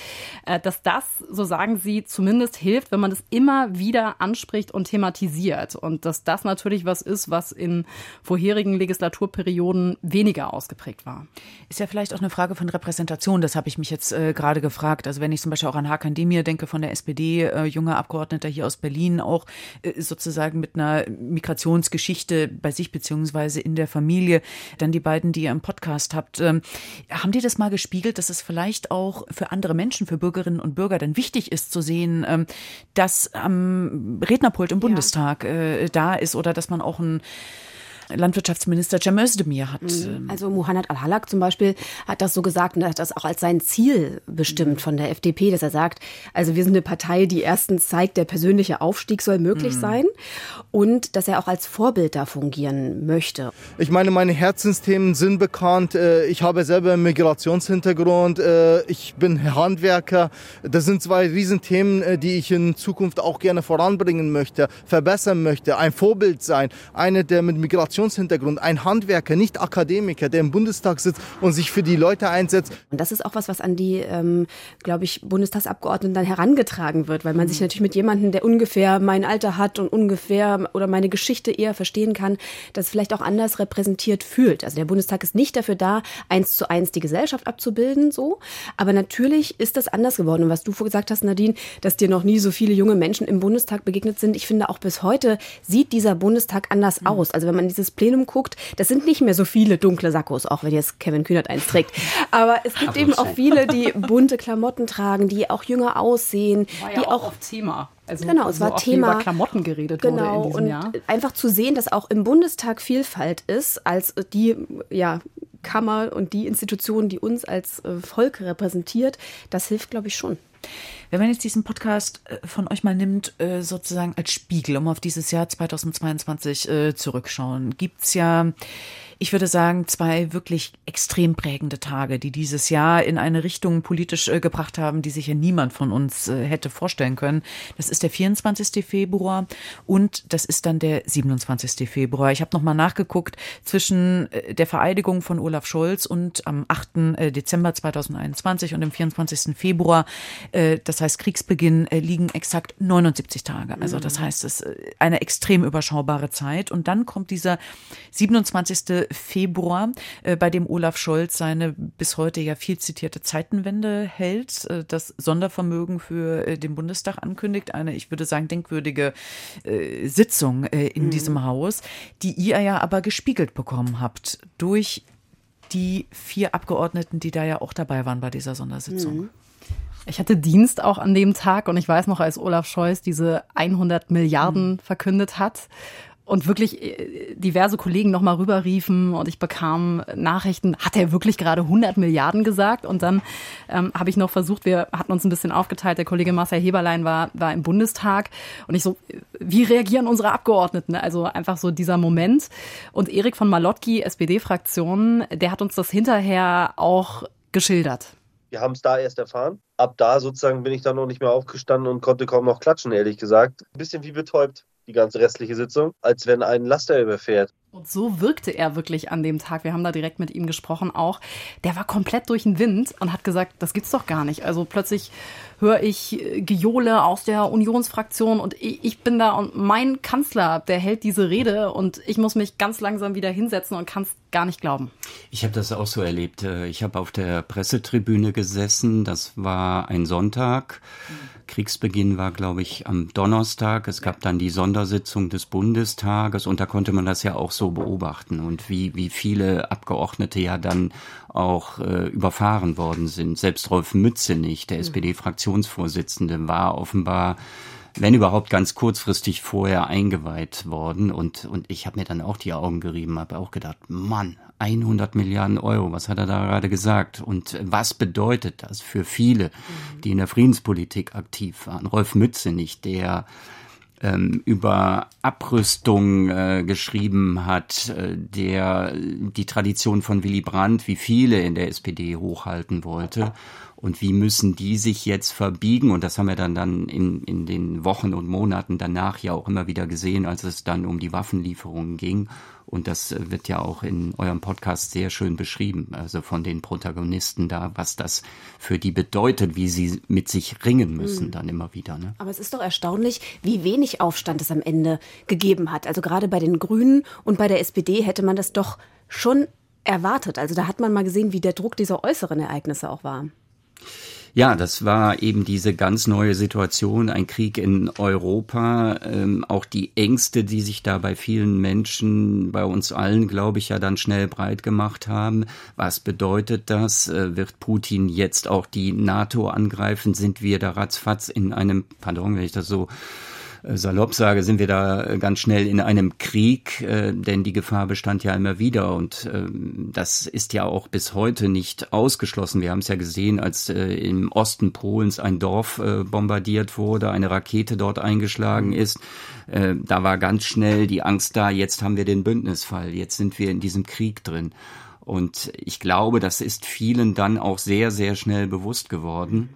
dass das, so sagen sie, zumindest hilft, wenn man das immer wieder anspricht und thematisiert. Und dass das natürlich was ist, was in vorherigen Legislaturperioden weniger ausgeprägt war. Ist ja vielleicht auch eine Frage von Repräsentation. Das habe ich mich jetzt äh, gerade gefragt. Also wenn ich zum Beispiel auch an Hakan Demir denke von der SPD, äh, junger Abgeordneter hier aus Berlin, auch äh, sozusagen mit einer Migrationsgeschichte bei sich beziehungsweise in der Familie. Dann die beiden, die ihr im Podcast habt. Ähm, haben die das mal gespiegelt, dass es vielleicht auch für andere Menschen, für Bürgerinnen und Bürger dann wichtig ist zu sehen, ähm, dass am Rednerpult im Bundestag äh, da ist oder dass man auch ein Landwirtschaftsminister Cem Özdemir hat. Mhm. Ähm, also Muhannad Al-Halak zum Beispiel hat das so gesagt und hat das auch als sein Ziel bestimmt von der FDP, dass er sagt, also wir sind eine Partei, die erstens zeigt, der persönliche Aufstieg soll möglich mhm. sein und dass er auch als Vorbild da fungieren möchte. Ich meine, meine Herzensthemen sind bekannt. Äh, ich habe selber einen Migrationshintergrund. Äh, ich bin Handwerker. Das sind zwei Riesenthemen, äh, die ich in Zukunft auch gerne voranbringen möchte, verbessern möchte, ein Vorbild sein. Eine, der mit Migration Migrationshintergrund, ein Handwerker, nicht Akademiker, der im Bundestag sitzt und sich für die Leute einsetzt. Und das ist auch was, was an die, ähm, glaube ich, Bundestagsabgeordneten dann herangetragen wird, weil man sich natürlich mit jemandem, der ungefähr mein Alter hat und ungefähr oder meine Geschichte eher verstehen kann, das vielleicht auch anders repräsentiert fühlt. Also der Bundestag ist nicht dafür da, eins zu eins die Gesellschaft abzubilden, so. Aber natürlich ist das anders geworden. Und was du vorgesagt hast, Nadine, dass dir noch nie so viele junge Menschen im Bundestag begegnet sind, ich finde auch bis heute sieht dieser Bundestag anders mhm. aus. Also wenn man dieses Plenum guckt, das sind nicht mehr so viele dunkle Sakkos, auch wenn jetzt Kevin Kühnert eins trägt. Aber es gibt eben auch viele, die bunte Klamotten tragen, die auch jünger aussehen. War ja die auch, auch Thema. Also genau, es war Thema über Klamotten geredet genau, wurde in diesem und Jahr. Einfach zu sehen, dass auch im Bundestag Vielfalt ist, als die ja, Kammer und die Institution, die uns als äh, Volk repräsentiert, das hilft, glaube ich, schon. Wenn man jetzt diesen Podcast äh, von euch mal nimmt, äh, sozusagen als Spiegel, um auf dieses Jahr 2022 zurückschauen, gibt es ja ich würde sagen, zwei wirklich extrem prägende Tage, die dieses Jahr in eine Richtung politisch äh, gebracht haben, die sich ja niemand von uns äh, hätte vorstellen können. Das ist der 24. Februar und das ist dann der 27. Februar. Ich habe nochmal nachgeguckt, zwischen äh, der Vereidigung von Olaf Scholz und am 8. Dezember 2021 und dem 24. Februar, das heißt Kriegsbeginn, liegen exakt 79 Tage. Also das mhm. heißt, es ist eine extrem überschaubare Zeit. Und dann kommt dieser 27. Februar, äh, bei dem Olaf Scholz seine bis heute ja viel zitierte Zeitenwende hält, äh, das Sondervermögen für äh, den Bundestag ankündigt. Eine, ich würde sagen, denkwürdige Sitzung in mhm. diesem Haus, die ihr ja aber gespiegelt bekommen habt durch die vier Abgeordneten, die da ja auch dabei waren bei dieser Sondersitzung. Mhm. Ich hatte Dienst auch an dem Tag und ich weiß noch, als Olaf Scholz diese 100 Milliarden mhm. verkündet hat und wirklich äh, diverse Kollegen nochmal rüberriefen und ich bekam Nachrichten, hat er wirklich gerade 100 Milliarden gesagt? Und dann ähm, habe ich noch versucht, wir hatten uns ein bisschen aufgeteilt, der Kollege Marcel Heberlein war, war im Bundestag und ich so, wie reagieren unsere Abgeordneten? Also einfach so dieser Moment. Und Erik von Malotki, SPD-Fraktion, der hat uns das hinterher auch geschildert. Wir haben es da erst erfahren. Ab da sozusagen bin ich dann noch nicht mehr aufgestanden und konnte kaum noch klatschen, ehrlich gesagt. Ein bisschen wie betäubt die ganze restliche Sitzung, als wenn ein Laster überfährt. Und so wirkte er wirklich an dem Tag. Wir haben da direkt mit ihm gesprochen auch. Der war komplett durch den Wind und hat gesagt, das gibt's doch gar nicht. Also plötzlich höre ich äh, Gejohle aus der Unionsfraktion und ich bin da und mein Kanzler, der hält diese Rede und ich muss mich ganz langsam wieder hinsetzen und kann es gar nicht glauben. Ich habe das auch so erlebt. Äh, ich habe auf der Pressetribüne gesessen. Das war ein Sonntag. Kriegsbeginn war, glaube ich, am Donnerstag. Es gab dann die Sondersitzung des Bundestages und da konnte man das ja auch so beobachten und wie, wie viele Abgeordnete ja dann auch äh, überfahren worden sind. Selbst Rolf Mützenich, der. SPD-Fraktionsvorsitzende, war offenbar wenn überhaupt ganz kurzfristig vorher eingeweiht worden. Und, und ich habe mir dann auch die Augen gerieben, habe auch gedacht, Mann, 100 Milliarden Euro, was hat er da gerade gesagt? Und was bedeutet das für viele, die in der Friedenspolitik aktiv waren? Rolf Mützenich, der ähm, über Abrüstung äh, geschrieben hat, äh, der die Tradition von Willy Brandt, wie viele in der SPD hochhalten wollte. Und wie müssen die sich jetzt verbiegen? Und das haben wir dann, dann in, in den Wochen und Monaten danach ja auch immer wieder gesehen, als es dann um die Waffenlieferungen ging. Und das wird ja auch in eurem Podcast sehr schön beschrieben, also von den Protagonisten da, was das für die bedeutet, wie sie mit sich ringen müssen, mhm. dann immer wieder. Ne? Aber es ist doch erstaunlich, wie wenig Aufstand es am Ende gegeben hat. Also gerade bei den Grünen und bei der SPD hätte man das doch schon erwartet. Also da hat man mal gesehen, wie der Druck dieser äußeren Ereignisse auch war. Ja, das war eben diese ganz neue Situation, ein Krieg in Europa, ähm, auch die Ängste, die sich da bei vielen Menschen, bei uns allen, glaube ich, ja dann schnell breit gemacht haben. Was bedeutet das? Äh, wird Putin jetzt auch die NATO angreifen? Sind wir da ratzfatz in einem, pardon, wenn ich das so salopp sage, sind wir da äh, ganz schnell in einem Krieg, äh, denn die Gefahr bestand ja immer wieder und ähm, das ist ja auch bis heute nicht ausgeschlossen. Wir haben es ja gesehen, als im Osten Polens ein Dorf bombardiert wurde, eine Rakete dort eingeschlagen ist. Da war ganz schnell die Angst da, jetzt haben wir den Bündnisfall, jetzt sind wir in diesem Krieg drin. Und ich glaube, das ist vielen dann auch sehr, sehr schnell bewusst geworden.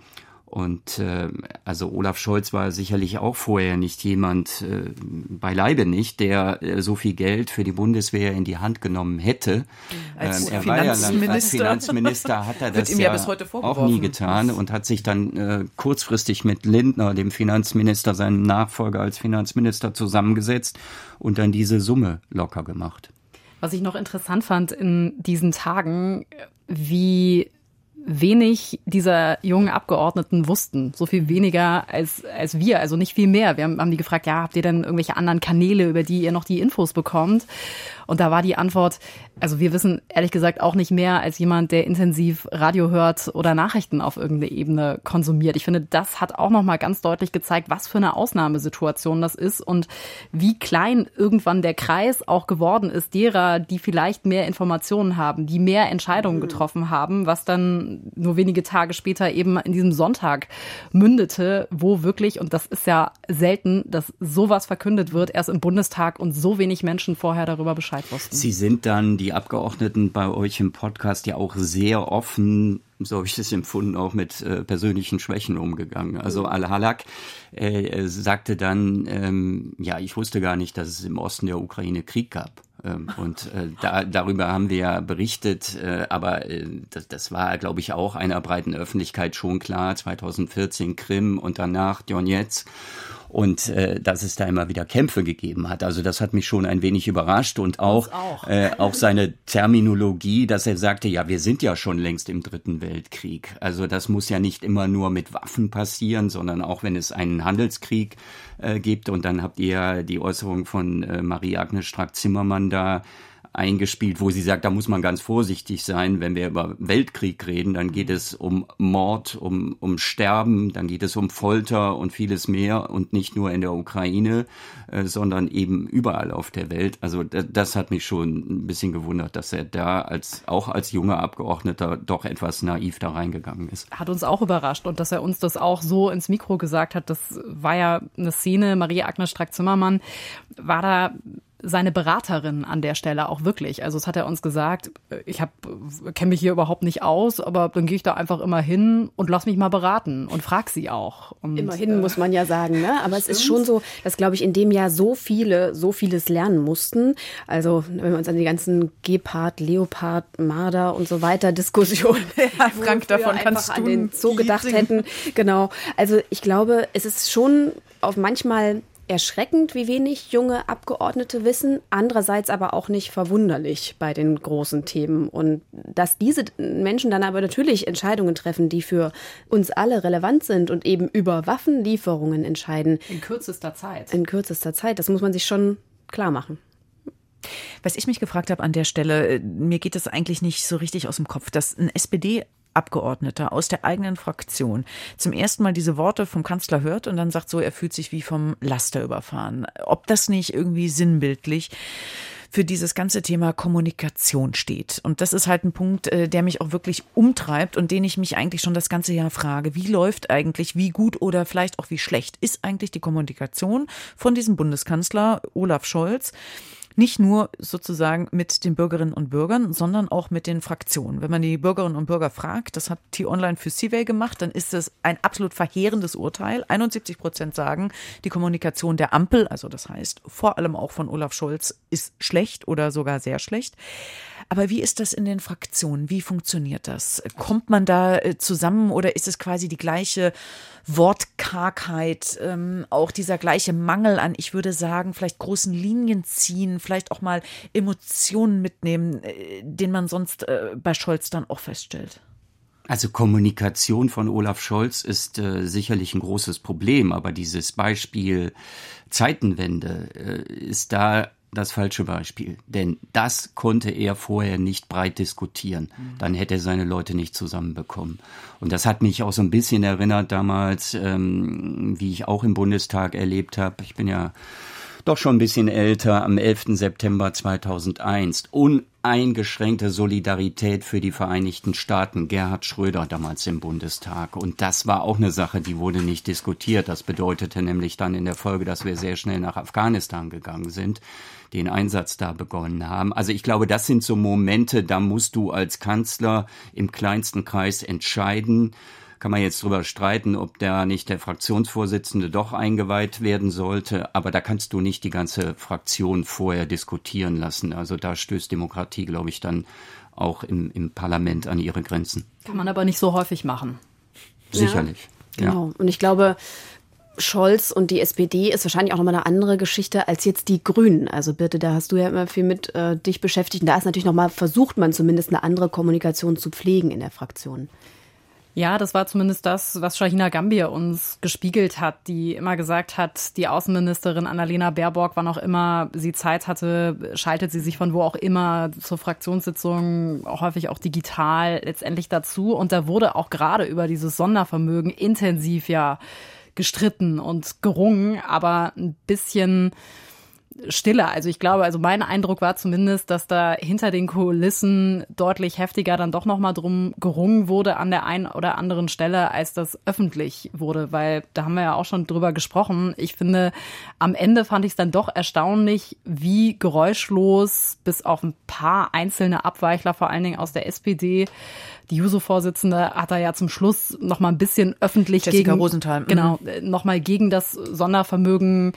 Und äh, also Olaf Scholz war sicherlich auch vorher nicht jemand, äh, beileibe nicht, der äh, so viel Geld für die Bundeswehr in die Hand genommen hätte. Als, ähm, er war ja dann, als Finanzminister hat er das ja, ja auch nie getan und hat sich dann äh, kurzfristig mit Lindner, dem Finanzminister, seinem Nachfolger als Finanzminister zusammengesetzt und dann diese Summe locker gemacht. Was ich noch interessant fand in diesen Tagen, wie wenig dieser jungen Abgeordneten wussten. So viel weniger als, als wir, also nicht viel mehr. Wir haben, haben die gefragt, ja, habt ihr denn irgendwelche anderen Kanäle, über die ihr noch die Infos bekommt? Und da war die Antwort, also wir wissen ehrlich gesagt auch nicht mehr als jemand, der intensiv Radio hört oder Nachrichten auf irgendeine Ebene konsumiert. Ich finde, das hat auch nochmal ganz deutlich gezeigt, was für eine Ausnahmesituation das ist und wie klein irgendwann der Kreis auch geworden ist derer, die vielleicht mehr Informationen haben, die mehr Entscheidungen mhm. getroffen haben, was dann nur wenige Tage später eben in diesem Sonntag mündete, wo wirklich, und das ist ja selten, dass sowas verkündet wird, erst im Bundestag und so wenig Menschen vorher darüber Bescheid Bescheid wussten. Sie sind dann, die Abgeordneten bei euch im Podcast, ja auch sehr offen, so habe ich das empfunden, auch mit äh, persönlichen Schwächen umgegangen. Also mhm. Al-Halak äh, sagte dann, ähm, ja, ich wusste gar nicht, dass es im Osten der Ukraine Krieg gab. Ähm, und äh, da, darüber haben wir ja berichtet, äh, aber äh, das, das war, glaube ich, auch einer breiten Öffentlichkeit schon klar. 2014 Krim und danach Donetsk und äh, dass es da immer wieder Kämpfe gegeben hat. Also das hat mich schon ein wenig überrascht und auch, auch. Äh, auch seine Terminologie, dass er sagte, ja, wir sind ja schon längst im Dritten Weltkrieg. Also das muss ja nicht immer nur mit Waffen passieren, sondern auch wenn es einen Handelskrieg äh, gibt. Und dann habt ihr die Äußerung von äh, Marie-Agnes Strack-Zimmermann da eingespielt, wo sie sagt, da muss man ganz vorsichtig sein, wenn wir über Weltkrieg reden, dann geht es um Mord, um, um Sterben, dann geht es um Folter und vieles mehr und nicht nur in der Ukraine, äh, sondern eben überall auf der Welt. Also das hat mich schon ein bisschen gewundert, dass er da als auch als junger Abgeordneter doch etwas naiv da reingegangen ist. Hat uns auch überrascht und dass er uns das auch so ins Mikro gesagt hat, das war ja eine Szene, Maria Agnes Strack-Zimmermann war da seine Beraterin an der Stelle auch wirklich. Also es hat er uns gesagt, ich kenne mich hier überhaupt nicht aus, aber dann gehe ich da einfach immer hin und lass mich mal beraten und frag sie auch. Und, Immerhin äh, muss man ja sagen, ne? Aber es ist schon so, dass glaube ich in dem Jahr so viele, so vieles lernen mussten. Also wenn wir uns an die ganzen Gepard, Leopard, Marder und so weiter Diskussionen, ja, Frank, davon kannst du an den Zoo gedacht hätten. Genau. Also ich glaube, es ist schon auf manchmal erschreckend, wie wenig junge Abgeordnete wissen, andererseits aber auch nicht verwunderlich bei den großen Themen. Und dass diese Menschen dann aber natürlich Entscheidungen treffen, die für uns alle relevant sind und eben über Waffenlieferungen entscheiden. In kürzester Zeit. In kürzester Zeit, das muss man sich schon klar machen. Was ich mich gefragt habe an der Stelle, äh, mir geht das eigentlich nicht so richtig aus dem Kopf, dass ein SPD Abgeordneter aus der eigenen Fraktion zum ersten Mal diese Worte vom Kanzler hört und dann sagt so, er fühlt sich wie vom Laster überfahren. Ob das nicht irgendwie sinnbildlich für dieses ganze Thema Kommunikation steht. Und das ist halt ein Punkt, äh, der mich auch wirklich umtreibt und den ich mich eigentlich schon das ganze Jahr frage. Wie läuft eigentlich, wie gut oder vielleicht auch wie schlecht ist eigentlich die Kommunikation von diesem Bundeskanzler Olaf Scholz? Nicht nur sozusagen mit den Bürgerinnen und Bürgern, sondern auch mit den Fraktionen. Wenn man die Bürgerinnen und Bürger fragt, das hat T-Online für Seaway gemacht, dann ist es ein absolut verheerendes Urteil. 71 Prozent sagen, die Kommunikation der Ampel, also das heißt vor allem auch von Olaf Scholz, ist schlecht oder sogar sehr schlecht. Aber wie ist das in den Fraktionen? Wie funktioniert das? Kommt man da äh, zusammen oder ist es quasi die gleiche Wortkargheit, ähm, auch dieser gleiche Mangel an, ich würde sagen, vielleicht großen Linien ziehen, vielleicht auch mal Emotionen mitnehmen, äh, den man sonst äh, bei Scholz dann auch feststellt? Also Kommunikation von Olaf Scholz ist äh, sicherlich ein großes Problem, aber dieses Beispiel Zeitenwende äh, ist da das falsche Beispiel, denn das konnte er vorher nicht breit diskutieren. Dann hätte er seine Leute nicht zusammenbekommen. Und das hat mich auch so ein bisschen erinnert damals, ähm, wie ich auch im Bundestag erlebt habe. Ich bin ja doch schon ein bisschen älter, am 11. September 2001. Uneingeschränkte Solidarität für die Vereinigten Staaten. Gerhard Schröder damals im Bundestag. Und das war auch eine Sache, die wurde nicht diskutiert. Das bedeutete nämlich dann in der Folge, dass wir sehr schnell nach Afghanistan gegangen sind, den Einsatz da begonnen haben. Also ich glaube, das sind so Momente, da musst du als Kanzler im kleinsten Kreis entscheiden, kann man jetzt drüber streiten, ob da nicht der Fraktionsvorsitzende doch eingeweiht werden sollte. Aber da kannst du nicht die ganze Fraktion vorher diskutieren lassen. Also da stößt Demokratie, glaube ich, dann auch im, im Parlament an ihre Grenzen. Kann man aber nicht so häufig machen. Sicherlich. Ja, genau. Ja. Und ich glaube, Scholz und die SPD ist wahrscheinlich auch nochmal eine andere Geschichte als jetzt die Grünen. Also bitte, da hast du ja immer viel mit äh, dich beschäftigt. Und da ist natürlich nochmal, versucht man zumindest eine andere Kommunikation zu pflegen in der Fraktion. Ja, das war zumindest das, was Shahina Gambier uns gespiegelt hat, die immer gesagt hat, die Außenministerin Annalena Baerbock, wann auch immer sie Zeit hatte, schaltet sie sich von wo auch immer zur Fraktionssitzung, häufig auch digital, letztendlich dazu. Und da wurde auch gerade über dieses Sondervermögen intensiv ja gestritten und gerungen, aber ein bisschen Stille. Also ich glaube, also mein Eindruck war zumindest, dass da hinter den Kulissen deutlich heftiger dann doch nochmal drum gerungen wurde an der einen oder anderen Stelle, als das öffentlich wurde, weil da haben wir ja auch schon drüber gesprochen. Ich finde, am Ende fand ich es dann doch erstaunlich, wie geräuschlos bis auf ein paar einzelne Abweichler, vor allen Dingen aus der SPD, die Juso-Vorsitzende hat da ja zum Schluss noch mal ein bisschen öffentlich Jessica gegen, Rosenthal. Mhm. genau, noch mal gegen das Sondervermögen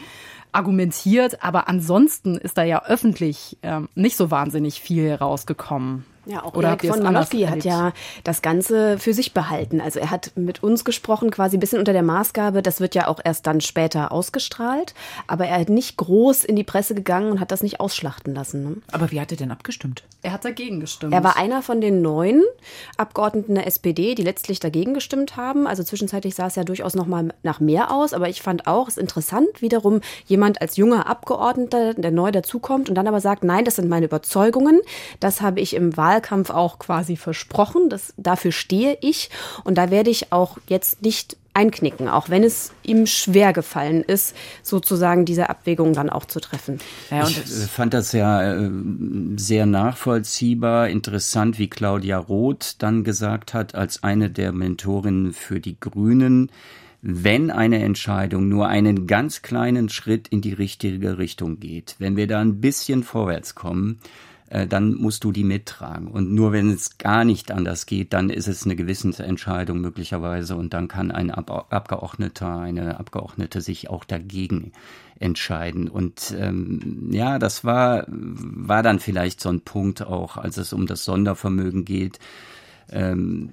argumentiert, aber ansonsten ist da ja öffentlich ähm, nicht so wahnsinnig viel rausgekommen. Ja, auch Oder Erik von Malocki hat ja das Ganze für sich behalten. Also er hat mit uns gesprochen, quasi ein bisschen unter der Maßgabe. Das wird ja auch erst dann später ausgestrahlt. Aber er hat nicht groß in die Presse gegangen und hat das nicht ausschlachten lassen. Ne? Aber wie hat er denn abgestimmt? Er hat dagegen gestimmt. Er war einer von den neun Abgeordneten der SPD, die letztlich dagegen gestimmt haben. Also zwischenzeitlich sah es ja durchaus noch mal nach mehr aus. Aber ich fand auch, es ist interessant, wiederum jemand als junger Abgeordneter, der neu dazukommt und dann aber sagt, nein, das sind meine Überzeugungen. Das habe ich im Wahl Wahlkampf auch quasi versprochen. Das, dafür stehe ich. Und da werde ich auch jetzt nicht einknicken, auch wenn es ihm schwer gefallen ist, sozusagen diese Abwägung dann auch zu treffen. Ja, ich fand das ja äh, sehr nachvollziehbar, interessant, wie Claudia Roth dann gesagt hat, als eine der Mentorinnen für die Grünen, wenn eine Entscheidung nur einen ganz kleinen Schritt in die richtige Richtung geht, wenn wir da ein bisschen vorwärts kommen, äh, dann musst du die mittragen. Und nur wenn es gar nicht anders geht, dann ist es eine Gewissensentscheidung möglicherweise und dann kann ein Ab Abgeordneter, eine Abgeordnete sich auch dagegen entscheiden. Und ähm, ja, das war, war dann vielleicht so ein Punkt auch, als es um das Sondervermögen geht ähm,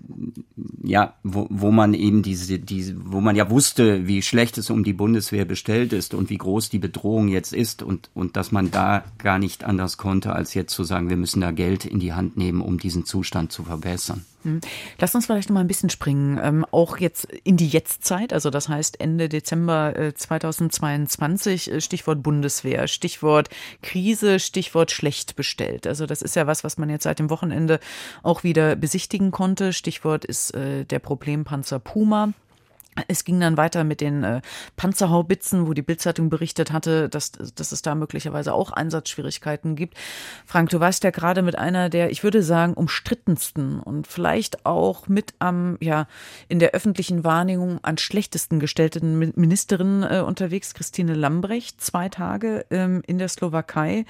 ja, wo, wo man eben diese, diese, wo man ja wusste, wie schlecht es um die Bundeswehr bestellt ist und wie groß die Bedrohung jetzt ist und, und dass man da gar nicht anders konnte, als jetzt zu sagen, wir müssen da Geld in die Hand nehmen, um diesen Zustand zu verbessern. Hm. Lass uns vielleicht noch mal ein bisschen springen, ähm, auch jetzt in die Jetztzeit, also das heißt Ende Dezember äh, 2022, äh, Stichwort Bundeswehr, Stichwort Krise, Stichwort schlecht bestellt. Also das ist ja was, was man jetzt seit dem Wochenende auch wieder besichtigen konnte. Stichwort ist äh, der Problempanzer Puma. Es ging dann weiter mit den äh, Panzerhaubitzen, wo die Bildzeitung berichtet hatte, dass, dass es da möglicherweise auch Einsatzschwierigkeiten gibt. Frank, du warst ja gerade mit einer der, ich würde sagen, umstrittensten und vielleicht auch mit am, ja, in der öffentlichen Wahrnehmung an schlechtesten gestellten Ministerin äh, unterwegs, Christine Lambrecht, zwei Tage ähm, in der Slowakei.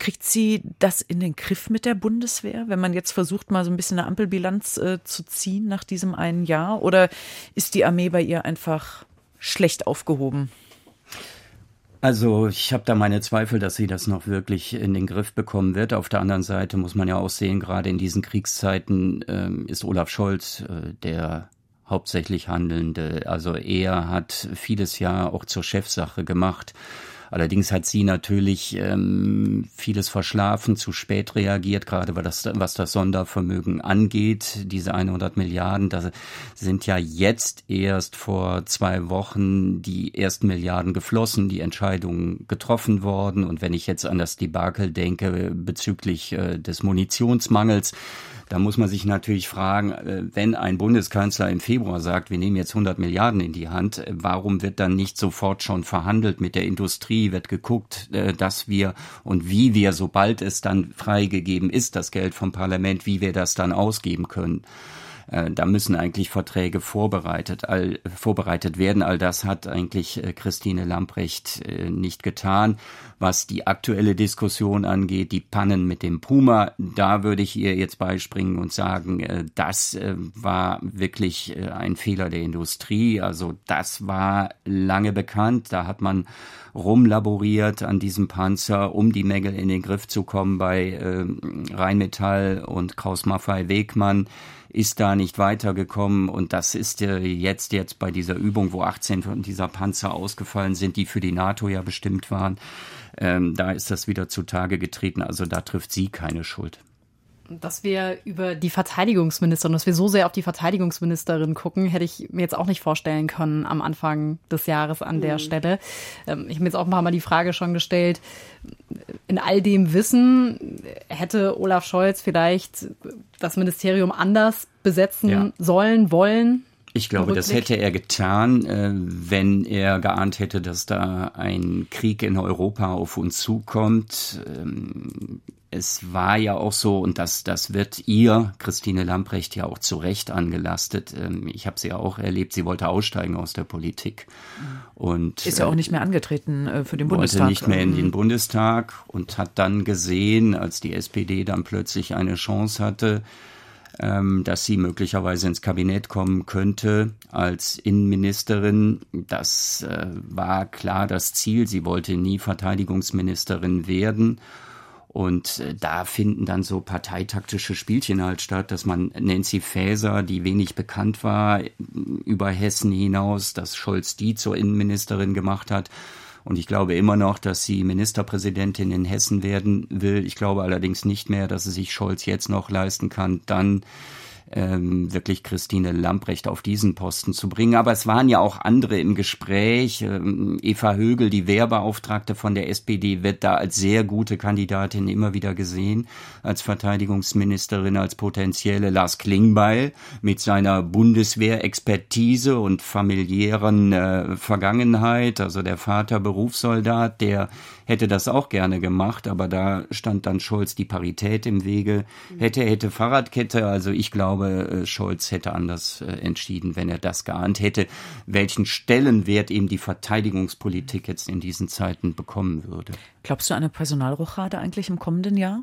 Kriegt sie das in den Griff mit der Bundeswehr, wenn man jetzt versucht, mal so ein bisschen eine Ampelbilanz äh, zu ziehen nach diesem einen Jahr? Oder ist die Armee bei ihr einfach schlecht aufgehoben? Also ich habe da meine Zweifel, dass sie das noch wirklich in den Griff bekommen wird. Auf der anderen Seite muss man ja auch sehen, gerade in diesen Kriegszeiten ähm, ist Olaf Scholz äh, der hauptsächlich Handelnde. Also er hat vieles ja auch zur Chefsache gemacht. Allerdings hat sie natürlich ähm, vieles verschlafen, zu spät reagiert, gerade was das, was das Sondervermögen angeht. Diese 100 Milliarden, da sind ja jetzt erst vor zwei Wochen die ersten Milliarden geflossen, die Entscheidungen getroffen worden. Und wenn ich jetzt an das Debakel denke bezüglich äh, des Munitionsmangels, da muss man sich natürlich fragen, äh, wenn ein Bundeskanzler im Februar sagt, wir nehmen jetzt 100 Milliarden in die Hand, äh, warum wird dann nicht sofort schon verhandelt mit der Industrie, wird geguckt, äh, dass wir und wie wir, sobald es dann freigegeben ist, das Geld vom Parlament, wie wir das dann ausgeben können. Äh, da müssen eigentlich Verträge vorbereitet, all, vorbereitet werden. All das hat eigentlich äh, Christine Lamprecht äh, nicht getan. Was die aktuelle Diskussion angeht, die Pannen mit dem Puma, da würde ich ihr jetzt beispringen und sagen, das war wirklich ein Fehler der Industrie. Also das war lange bekannt. Da hat man rumlaboriert an diesem Panzer, um die Mängel in den Griff zu kommen bei Rheinmetall und Kraus Maffei Wegmann ist da nicht weitergekommen und das ist äh, jetzt jetzt bei dieser Übung, wo 18 von dieser Panzer ausgefallen sind, die für die NATO ja bestimmt waren, ähm, da ist das wieder zutage getreten. Also da trifft sie keine Schuld dass wir über die Verteidigungsministerin, dass wir so sehr auf die Verteidigungsministerin gucken, hätte ich mir jetzt auch nicht vorstellen können am Anfang des Jahres an der mhm. Stelle. Ähm, ich habe mir jetzt auch ein paar Mal die Frage schon gestellt, in all dem Wissen hätte Olaf Scholz vielleicht das Ministerium anders besetzen ja. sollen, wollen? Ich glaube, das hätte er getan, äh, wenn er geahnt hätte, dass da ein Krieg in Europa auf uns zukommt. Es war ja auch so, und das, das wird ihr, Christine Lamprecht, ja auch zu Recht angelastet. Ähm, ich habe sie ja auch erlebt, sie wollte aussteigen aus der Politik. Und, ist ja auch nicht mehr angetreten äh, für den Bundestag. Wollte nicht mehr in den Bundestag und hat dann gesehen, als die SPD dann plötzlich eine Chance hatte, ähm, dass sie möglicherweise ins Kabinett kommen könnte als Innenministerin. Das äh, war klar das Ziel. Sie wollte nie Verteidigungsministerin werden. Und äh, da finden dann so parteitaktische Spielchen halt statt, dass man Nancy Faeser, die wenig bekannt war, über Hessen hinaus, dass Scholz die zur Innenministerin gemacht hat. Und ich glaube immer noch, dass sie Ministerpräsidentin in Hessen werden will. Ich glaube allerdings nicht mehr, dass es sich Scholz jetzt noch leisten kann, dann ähm, wirklich Christine Lamprecht auf diesen Posten zu bringen. Aber es waren ja auch andere im Gespräch. Ähm, Eva Högel, die Wehrbeauftragte von der SPD, wird da als sehr gute Kandidatin immer wieder gesehen, als Verteidigungsministerin, als potenzielle Lars Klingbeil mit seiner Bundeswehrexpertise und familiären äh, Vergangenheit, also der Vater Berufssoldat, der hätte das auch gerne gemacht, aber da stand dann Scholz die Parität im Wege. Hätte, hätte Fahrradkette, also ich glaube, äh, Scholz hätte anders äh, entschieden, wenn er das geahnt hätte, welchen Stellenwert eben die Verteidigungspolitik jetzt in diesen Zeiten bekommen würde. Glaubst du an eine Personalrochade eigentlich im kommenden Jahr?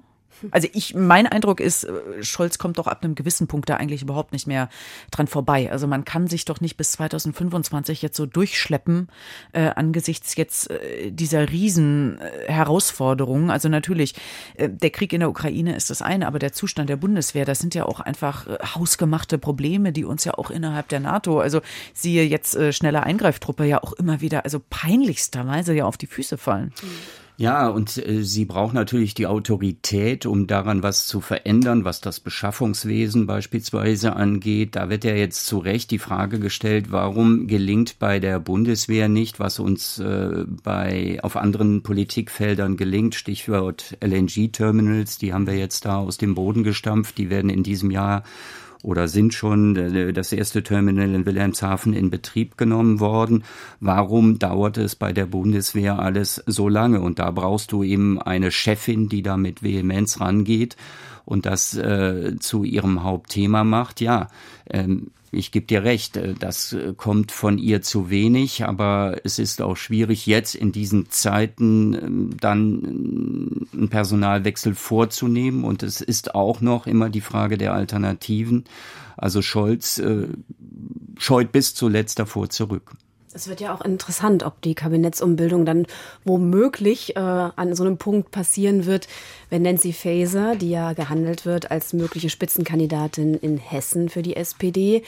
Also ich, mein Eindruck ist, äh, Scholz kommt doch ab einem gewissen Punkt da eigentlich überhaupt nicht mehr dran vorbei. Also man kann sich doch nicht bis 2025 jetzt so durchschleppen äh, angesichts jetzt äh, dieser riesen äh, Herausforderungen. Also natürlich, äh, der Krieg in der Ukraine ist das eine, aber der Zustand der Bundeswehr, das sind ja auch einfach äh, hausgemachte Probleme, die uns ja auch innerhalb der NATO, also siehe jetzt äh, schnelle Eingreiftruppe ja auch immer wieder, also peinlichsterweise ja auf die Füße fallen. Mhm. Ja, und äh, sie braucht natürlich die Autorität, um daran was zu verändern, was das Beschaffungswesen beispielsweise angeht. Da wird ja jetzt zu Recht die Frage gestellt, warum gelingt bei der Bundeswehr nicht, was uns äh, bei auf anderen Politikfeldern gelingt, Stichwort LNG-Terminals, die haben wir jetzt da aus dem Boden gestampft, die werden in diesem Jahr oder sind schon äh, das erste Terminal in Wilhelmshaven in Betrieb genommen worden. Warum dauert es bei der Bundeswehr alles so lange? Und da brauchst du eben eine Chefin, die da mit Vehemenz rangeht und das äh, zu ihrem Hauptthema macht. Ja, ähm, ich gebe dir recht, äh, das äh, kommt von ihr zu wenig, aber es ist auch schwierig, jetzt in diesen Zeiten ähm, dann äh, einen Personalwechsel vorzunehmen. Und es ist auch noch immer die Frage der Alternativen. Also Scholz äh, scheut bis zuletzt davor zurück. Es wird ja auch interessant, ob die Kabinettsumbildung dann womöglich äh, an so einem Punkt passieren wird, wenn Nancy Faeser, die ja gehandelt wird als mögliche Spitzenkandidatin in Hessen für die SPD,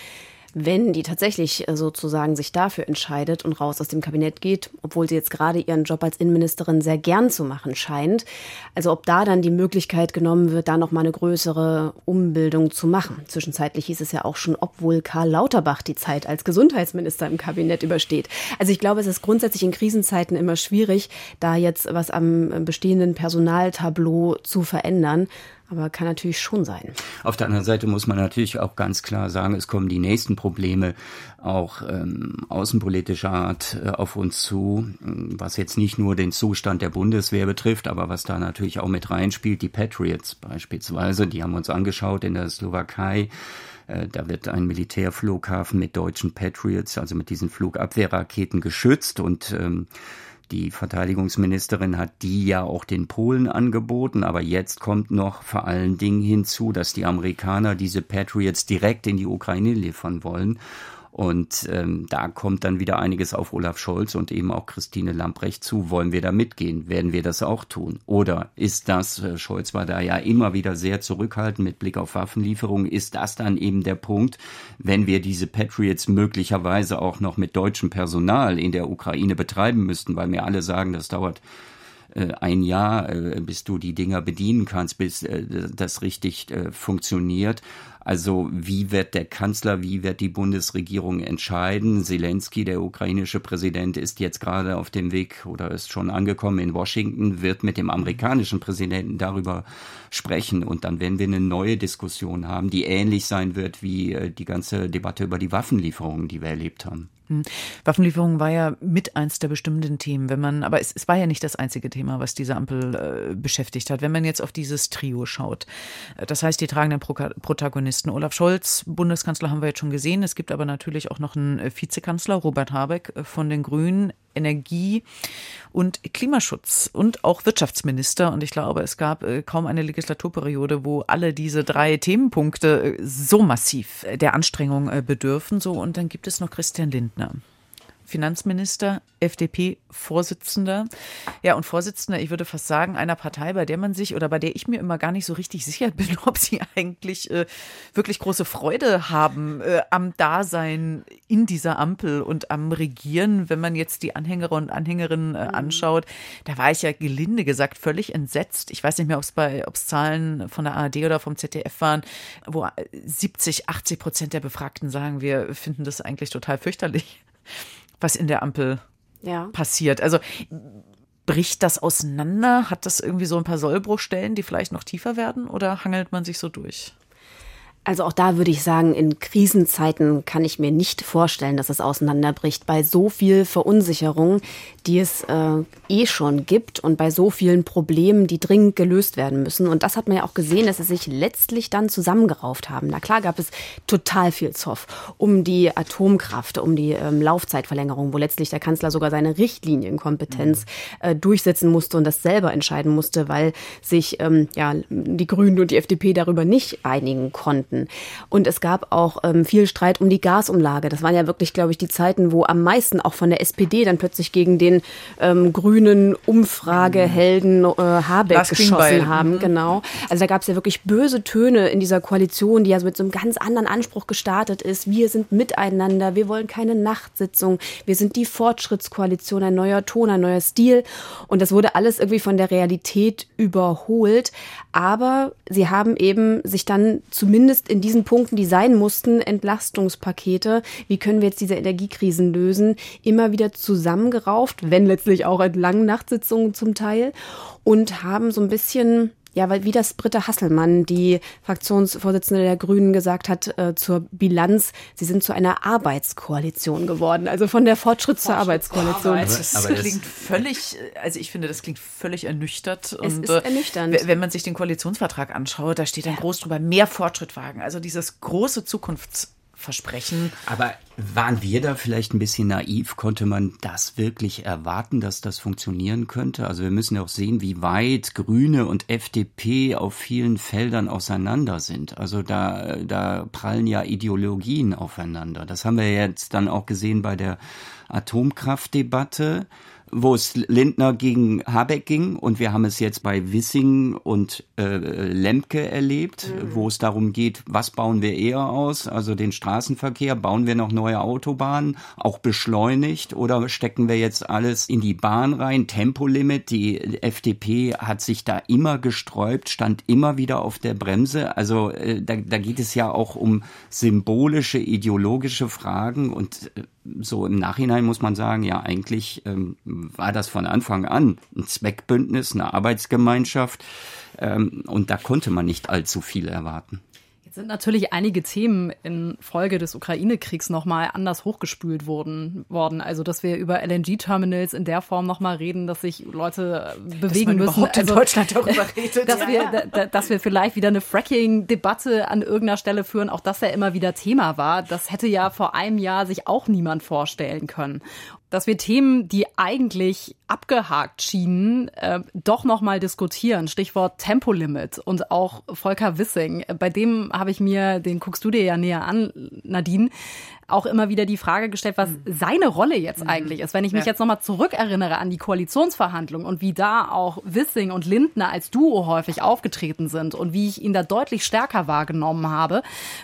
wenn die tatsächlich äh, sozusagen sich dafür entscheidet und raus aus dem Kabinett geht, obwohl sie jetzt gerade ihren Job als Innenministerin sehr gern zu machen scheint. Also ob da dann die Möglichkeit genommen wird, da noch mal eine größere Umbildung zu machen. Zwischenzeitlich hieß es ja auch schon, obwohl Karl Lauterbach die Zeit als Gesundheitsminister im Kabinett übersteht. Also ich glaube, es ist grundsätzlich in Krisenzeiten immer schwierig, da jetzt was am bestehenden Personaltableau zu verändern. Aber kann natürlich schon sein. Auf der anderen Seite muss man natürlich auch ganz klar sagen, es kommen die nächsten Probleme auch ähm, außenpolitischer Art äh, auf uns zu, was jetzt nicht nur den Zustand der Bundeswehr betrifft, aber was da natürlich auch mit reinspielt, die Patriots beispielsweise, die haben uns angeschaut in der Slowakei. Äh, da wird ein Militärflughafen mit deutschen Patriots, also mit diesen Flugabwehrraketen geschützt und ähm, die Verteidigungsministerin hat die ja auch den Polen angeboten, aber jetzt kommt noch vor allen Dingen hinzu, dass die Amerikaner diese Patriots direkt in die Ukraine liefern wollen. Und ähm, da kommt dann wieder einiges auf Olaf Scholz und eben auch Christine Lamprecht zu. Wollen wir da mitgehen? Werden wir das auch tun? Oder ist das, äh, Scholz war da ja immer wieder sehr zurückhaltend mit Blick auf Waffenlieferungen, ist das dann eben der Punkt, wenn wir diese Patriots möglicherweise auch noch mit deutschem Personal in der Ukraine betreiben müssten, weil mir alle sagen, das dauert äh, ein Jahr, äh, bis du die Dinger bedienen kannst, bis äh, das richtig funktioniert. Also wie wird der Kanzler, wie wird die Bundesregierung entscheiden? Zelensky, der ukrainische Präsident, ist jetzt gerade auf dem Weg oder ist schon angekommen in Washington, wird mit dem amerikanischen Präsidenten darüber sprechen und dann werden wir eine neue Diskussion haben, die ähnlich sein wird wie die ganze Debatte über die Waffenlieferungen, die wir erlebt haben. Waffenlieferung war ja mit eins der bestimmenden Themen, wenn man, aber es, es war ja nicht das einzige Thema, was diese Ampel äh, beschäftigt hat. Wenn man jetzt auf dieses Trio schaut, äh, das heißt die tragenden Pro Protagonisten. Olaf Scholz, Bundeskanzler haben wir jetzt schon gesehen. Es gibt aber natürlich auch noch einen äh, Vizekanzler, Robert Habeck äh, von den Grünen, Energie und Klimaschutz und auch Wirtschaftsminister. Und ich glaube, es gab äh, kaum eine Legislaturperiode, wo alle diese drei Themenpunkte äh, so massiv der Anstrengung äh, bedürfen. So, und dann gibt es noch Christian Lindner. Finanzminister, FDP-Vorsitzender. Ja, und Vorsitzender, ich würde fast sagen, einer Partei, bei der man sich oder bei der ich mir immer gar nicht so richtig sicher bin, ob sie eigentlich äh, wirklich große Freude haben äh, am Dasein in dieser Ampel und am Regieren. Wenn man jetzt die Anhänger und Anhängerinnen äh, mhm. anschaut, da war ich ja gelinde gesagt völlig entsetzt. Ich weiß nicht mehr, ob es bei, ob es Zahlen von der ARD oder vom ZDF waren, wo 70, 80 Prozent der Befragten sagen, wir finden das eigentlich total fürchterlich was in der Ampel ja. passiert. Also bricht das auseinander? Hat das irgendwie so ein paar Sollbruchstellen, die vielleicht noch tiefer werden oder hangelt man sich so durch? Also auch da würde ich sagen, in Krisenzeiten kann ich mir nicht vorstellen, dass es auseinanderbricht. Bei so viel Verunsicherung, die es äh, eh schon gibt und bei so vielen Problemen, die dringend gelöst werden müssen. Und das hat man ja auch gesehen, dass sie sich letztlich dann zusammengerauft haben. Na klar gab es total viel Zoff um die Atomkraft, um die ähm, Laufzeitverlängerung, wo letztlich der Kanzler sogar seine Richtlinienkompetenz äh, durchsetzen musste und das selber entscheiden musste, weil sich ähm, ja, die Grünen und die FDP darüber nicht einigen konnten. Werden. Und es gab auch ähm, viel Streit um die Gasumlage. Das waren ja wirklich, glaube ich, die Zeiten, wo am meisten auch von der SPD dann plötzlich gegen den ähm, grünen Umfragehelden äh, Habeck Lars geschossen haben. Mhm. Genau. Also da gab es ja wirklich böse Töne in dieser Koalition, die ja so mit so einem ganz anderen Anspruch gestartet ist. Wir sind miteinander, wir wollen keine Nachtsitzung, wir sind die Fortschrittskoalition, ein neuer Ton, ein neuer Stil. Und das wurde alles irgendwie von der Realität überholt. Aber sie haben eben sich dann zumindest in diesen Punkten, die sein mussten, Entlastungspakete, wie können wir jetzt diese Energiekrisen lösen, immer wieder zusammengerauft, wenn letztlich auch in langen Nachtsitzungen zum Teil und haben so ein bisschen ja, weil wie das Britta Hasselmann, die Fraktionsvorsitzende der Grünen, gesagt hat äh, zur Bilanz, sie sind zu einer Arbeitskoalition geworden, also von der Fortschritt zur Arbeitskoalition. Aber, das aber klingt völlig, also ich finde, das klingt völlig ernüchtert. Es und, ist äh, ernüchternd. Wenn man sich den Koalitionsvertrag anschaut, da steht dann groß drüber, mehr Fortschritt wagen. Also dieses große Zukunfts Versprechen. Aber waren wir da vielleicht ein bisschen naiv? Konnte man das wirklich erwarten, dass das funktionieren könnte? Also wir müssen ja auch sehen, wie weit Grüne und FDP auf vielen Feldern auseinander sind. Also da, da prallen ja Ideologien aufeinander. Das haben wir jetzt dann auch gesehen bei der Atomkraftdebatte wo es Lindner gegen Habeck ging und wir haben es jetzt bei Wissing und äh, Lemke erlebt, mhm. wo es darum geht, was bauen wir eher aus, also den Straßenverkehr, bauen wir noch neue Autobahnen, auch beschleunigt oder stecken wir jetzt alles in die Bahn rein, Tempolimit, die FDP hat sich da immer gesträubt, stand immer wieder auf der Bremse, also äh, da, da geht es ja auch um symbolische, ideologische Fragen und äh, so im Nachhinein muss man sagen, ja, eigentlich ähm, war das von Anfang an ein Zweckbündnis, eine Arbeitsgemeinschaft ähm, und da konnte man nicht allzu viel erwarten. Jetzt sind natürlich einige Themen in Folge des Ukraine-Kriegs nochmal anders hochgespült worden, worden. Also, dass wir über LNG-Terminals in der Form nochmal reden, dass sich Leute äh, bewegen dass müssen. also, in Deutschland darüber redet. Dass, ja. wir, dass wir vielleicht wieder eine Fracking-Debatte an irgendeiner Stelle führen, auch das ja immer wieder Thema war. Das hätte ja vor einem Jahr sich auch niemand vorstellen können dass wir Themen, die eigentlich abgehakt schienen, äh, doch nochmal diskutieren. Stichwort Tempolimit und auch Volker Wissing. Bei dem habe ich mir, den guckst du dir ja näher an, Nadine, auch immer wieder die Frage gestellt, was mhm. seine Rolle jetzt mhm. eigentlich ist. Wenn ich mich ja. jetzt nochmal zurückerinnere an die Koalitionsverhandlungen und wie da auch Wissing und Lindner als Duo häufig aufgetreten sind und wie ich ihn da deutlich stärker wahrgenommen habe.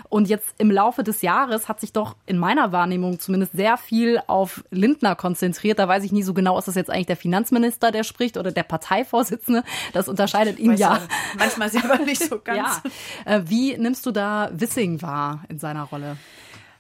Und jetzt im Laufe des Jahres hat sich doch in meiner Wahrnehmung zumindest sehr viel auf Lindner konzentriert. Da weiß ich nie so genau, ist das jetzt eigentlich der Finanzminister, der spricht oder der Parteivorsitzende. Das unterscheidet ihn ja. Manchmal selber nicht so ganz. Ja. Äh, wie nimmst du da Wissing wahr in seiner Rolle?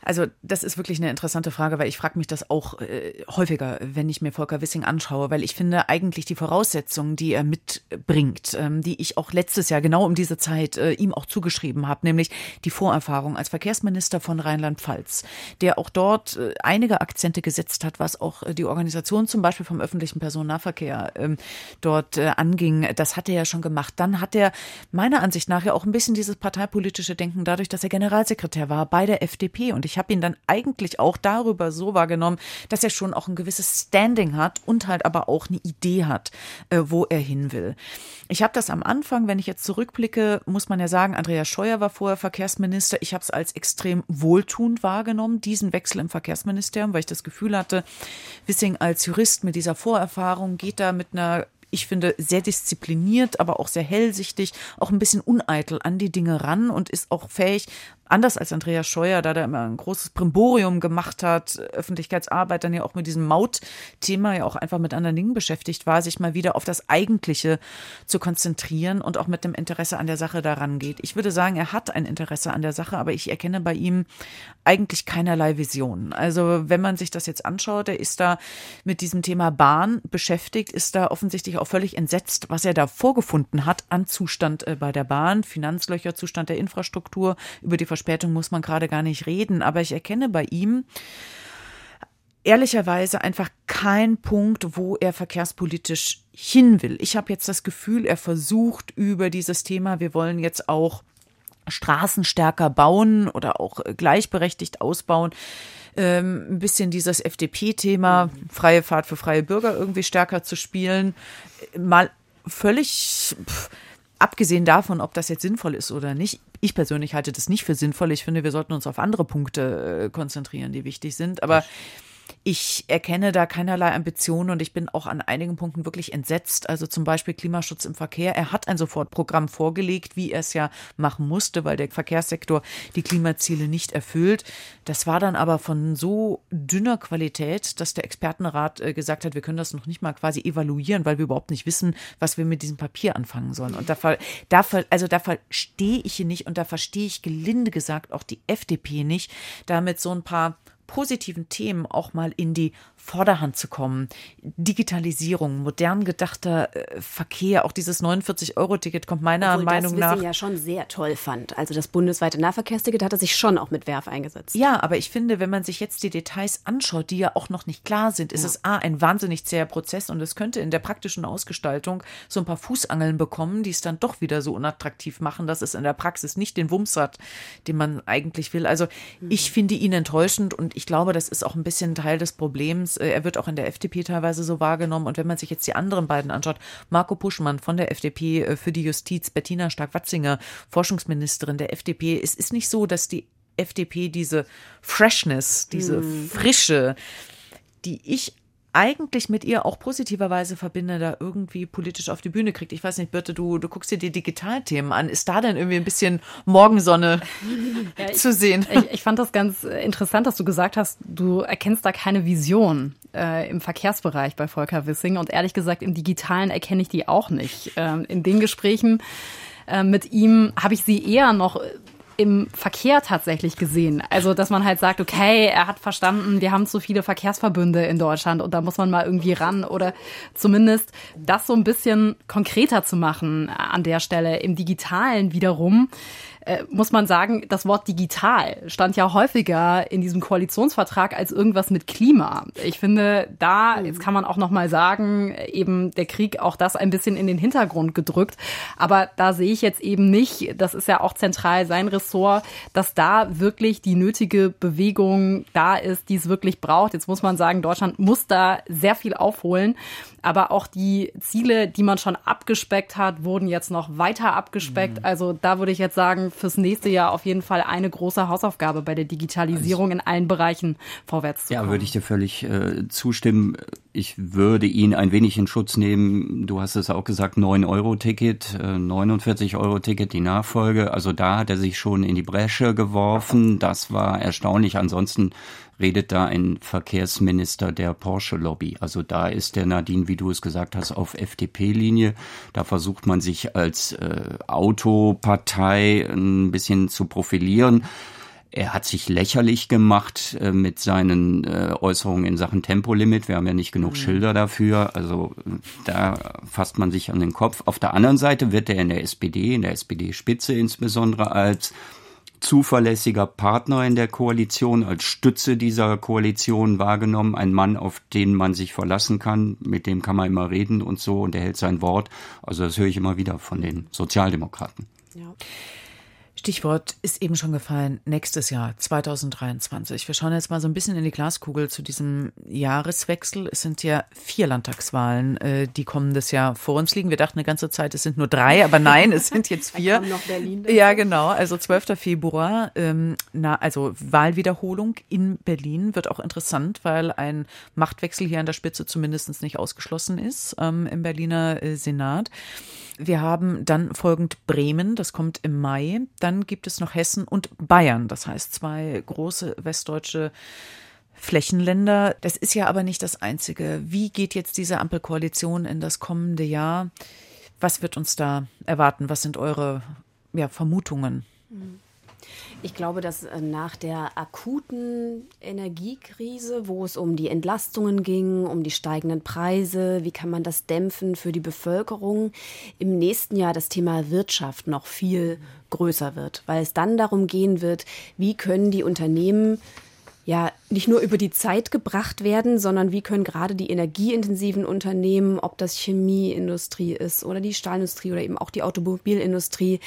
Also das ist wirklich eine interessante Frage, weil ich frage mich das auch äh, häufiger, wenn ich mir Volker Wissing anschaue, weil ich finde eigentlich die Voraussetzungen, die er mitbringt, ähm, die ich auch letztes Jahr genau um diese Zeit äh, ihm auch zugeschrieben habe, nämlich die Vorerfahrung als Verkehrsminister von Rheinland-Pfalz, der auch dort äh, einige Akzente gesetzt hat, was auch äh, die Organisation zum Beispiel vom öffentlichen Personennahverkehr ähm, dort äh, anging. Das hat er ja schon gemacht. Dann hat er meiner Ansicht nach ja auch ein bisschen dieses parteipolitische Denken dadurch, dass er Generalsekretär war bei der FDP und ich ich habe ihn dann eigentlich auch darüber so wahrgenommen, dass er schon auch ein gewisses Standing hat und halt aber auch eine Idee hat, äh, wo er hin will. Ich habe das am Anfang, wenn ich jetzt zurückblicke, muss man ja sagen, Andreas Scheuer war vorher Verkehrsminister. Ich habe es als extrem wohltuend wahrgenommen, diesen Wechsel im Verkehrsministerium, weil ich das Gefühl hatte, Wissing als Jurist mit dieser Vorerfahrung geht da mit einer ich finde, sehr diszipliniert, aber auch sehr hellsichtig, auch ein bisschen uneitel an die Dinge ran und ist auch fähig, anders als Andreas Scheuer, da der immer ein großes Primborium gemacht hat, Öffentlichkeitsarbeit, dann ja auch mit diesem Mautthema ja auch einfach mit anderen Dingen beschäftigt war, sich mal wieder auf das Eigentliche zu konzentrieren und auch mit dem Interesse an der Sache daran geht. Ich würde sagen, er hat ein Interesse an der Sache, aber ich erkenne bei ihm eigentlich keinerlei Vision. Also wenn man sich das jetzt anschaut, er ist da mit diesem Thema Bahn beschäftigt, ist da offensichtlich auch völlig entsetzt, was er da vorgefunden hat an Zustand äh, bei der Bahn, Finanzlöcher, Zustand der Infrastruktur, über die Verspätung muss man gerade gar nicht reden, aber ich erkenne bei ihm ehrlicherweise einfach keinen Punkt, wo er verkehrspolitisch hin will. Ich habe jetzt das Gefühl, er versucht über dieses Thema, wir wollen jetzt auch Straßen stärker bauen oder auch gleichberechtigt ausbauen, ähm, ein bisschen dieses FDP-Thema, freie Fahrt für freie Bürger irgendwie stärker zu spielen, mal völlig. Pff, abgesehen davon, ob das jetzt sinnvoll ist oder nicht, ich persönlich halte das nicht für sinnvoll. Ich finde, wir sollten uns auf andere Punkte äh, konzentrieren, die wichtig sind. Aber ich erkenne da keinerlei Ambitionen und ich bin auch an einigen Punkten wirklich entsetzt. Also zum Beispiel Klimaschutz im Verkehr. Er hat ein Sofortprogramm vorgelegt, wie er es ja machen musste, weil der Verkehrssektor die Klimaziele nicht erfüllt. Das war dann aber von so dünner Qualität, dass der Expertenrat äh, gesagt hat, wir können das noch nicht mal quasi evaluieren, weil wir überhaupt nicht wissen, was wir mit diesem Papier anfangen sollen. Und da, da also da verstehe ich ihn nicht und da verstehe ich gelinde gesagt auch die FDP nicht, damit so ein paar positiven Themen auch mal in die Vorderhand zu kommen. Digitalisierung, modern gedachter äh, Verkehr, auch dieses 49-Euro-Ticket kommt meiner Obwohl Meinung das nach. Ja schon sehr toll fand. Also das bundesweite Nahverkehrsticket hat er sich schon auch mit Werf eingesetzt. Ja, aber ich finde, wenn man sich jetzt die Details anschaut, die ja auch noch nicht klar sind, ist ja. es A, ein wahnsinnig zäher Prozess und es könnte in der praktischen Ausgestaltung so ein paar Fußangeln bekommen, die es dann doch wieder so unattraktiv machen, dass es in der Praxis nicht den Wumms hat, den man eigentlich will. Also mhm. ich finde ihn enttäuschend und ich glaube, das ist auch ein bisschen Teil des Problems äh, er wird auch in der FDP teilweise so wahrgenommen. Und wenn man sich jetzt die anderen beiden anschaut, Marco Puschmann von der FDP äh, für die Justiz, Bettina Stark-Watzinger, Forschungsministerin der FDP, es ist nicht so, dass die FDP diese Freshness, diese mhm. Frische, die ich eigentlich mit ihr auch positiverweise verbinde, da irgendwie politisch auf die Bühne kriegt. Ich weiß nicht, Birte, du, du guckst dir die Digitalthemen an. Ist da denn irgendwie ein bisschen Morgensonne ja, zu sehen? Ich, ich, fand das ganz interessant, dass du gesagt hast, du erkennst da keine Vision äh, im Verkehrsbereich bei Volker Wissing. Und ehrlich gesagt, im Digitalen erkenne ich die auch nicht. Ähm, in den Gesprächen äh, mit ihm habe ich sie eher noch im Verkehr tatsächlich gesehen. Also, dass man halt sagt, okay, er hat verstanden, wir haben zu viele Verkehrsverbünde in Deutschland und da muss man mal irgendwie ran oder zumindest das so ein bisschen konkreter zu machen an der Stelle. Im Digitalen wiederum äh, muss man sagen, das Wort digital stand ja häufiger in diesem Koalitionsvertrag als irgendwas mit Klima. Ich finde, da, jetzt kann man auch noch mal sagen, eben der Krieg auch das ein bisschen in den Hintergrund gedrückt. Aber da sehe ich jetzt eben nicht, das ist ja auch zentral sein Ressort, dass da wirklich die nötige Bewegung da ist, die es wirklich braucht. Jetzt muss man sagen, Deutschland muss da sehr viel aufholen. Aber auch die Ziele, die man schon abgespeckt hat, wurden jetzt noch weiter abgespeckt. Mhm. Also da würde ich jetzt sagen, fürs nächste Jahr auf jeden Fall eine große Hausaufgabe bei der Digitalisierung in allen Bereichen vorwärts zu kommen. Ja, würde ich dir völlig äh, zustimmen. Ich würde ihn ein wenig in Schutz nehmen. Du hast es auch gesagt, 9-Euro-Ticket, äh, 49-Euro-Ticket, die Nachfolge. Also da hat er sich schon in die Bresche geworfen. Das war erstaunlich. Ansonsten redet da ein Verkehrsminister der Porsche-Lobby. Also da ist der Nadine, wie du es gesagt hast, auf FDP-Linie. Da versucht man sich als äh, Autopartei ein bisschen zu profilieren. Er hat sich lächerlich gemacht äh, mit seinen äh, Äußerungen in Sachen Tempolimit. Wir haben ja nicht genug mhm. Schilder dafür. Also da fasst man sich an den Kopf. Auf der anderen Seite wird er in der SPD, in der SPD-Spitze insbesondere als zuverlässiger Partner in der Koalition, als Stütze dieser Koalition wahrgenommen, ein Mann, auf den man sich verlassen kann, mit dem kann man immer reden und so und er hält sein Wort. Also das höre ich immer wieder von den Sozialdemokraten. Ja. Stichwort ist eben schon gefallen, nächstes Jahr, 2023. Wir schauen jetzt mal so ein bisschen in die Glaskugel zu diesem Jahreswechsel. Es sind ja vier Landtagswahlen, äh, die kommendes Jahr vor uns liegen. Wir dachten eine ganze Zeit, es sind nur drei, aber nein, es sind jetzt vier. noch Berlin. Ja, genau. Also 12. Februar, ähm, na, also Wahlwiederholung in Berlin wird auch interessant, weil ein Machtwechsel hier an der Spitze zumindest nicht ausgeschlossen ist ähm, im Berliner äh, Senat. Wir haben dann folgend Bremen, das kommt im Mai. Dann gibt es noch Hessen und Bayern, das heißt zwei große westdeutsche Flächenländer. Das ist ja aber nicht das Einzige. Wie geht jetzt diese Ampelkoalition in das kommende Jahr? Was wird uns da erwarten? Was sind eure ja, Vermutungen? Mhm. Ich glaube, dass äh, nach der akuten Energiekrise, wo es um die Entlastungen ging, um die steigenden Preise, wie kann man das dämpfen für die Bevölkerung, im nächsten Jahr das Thema Wirtschaft noch viel größer wird, weil es dann darum gehen wird, wie können die Unternehmen ja nicht nur über die Zeit gebracht werden, sondern wie können gerade die energieintensiven Unternehmen, ob das Chemieindustrie ist oder die Stahlindustrie oder eben auch die Automobilindustrie,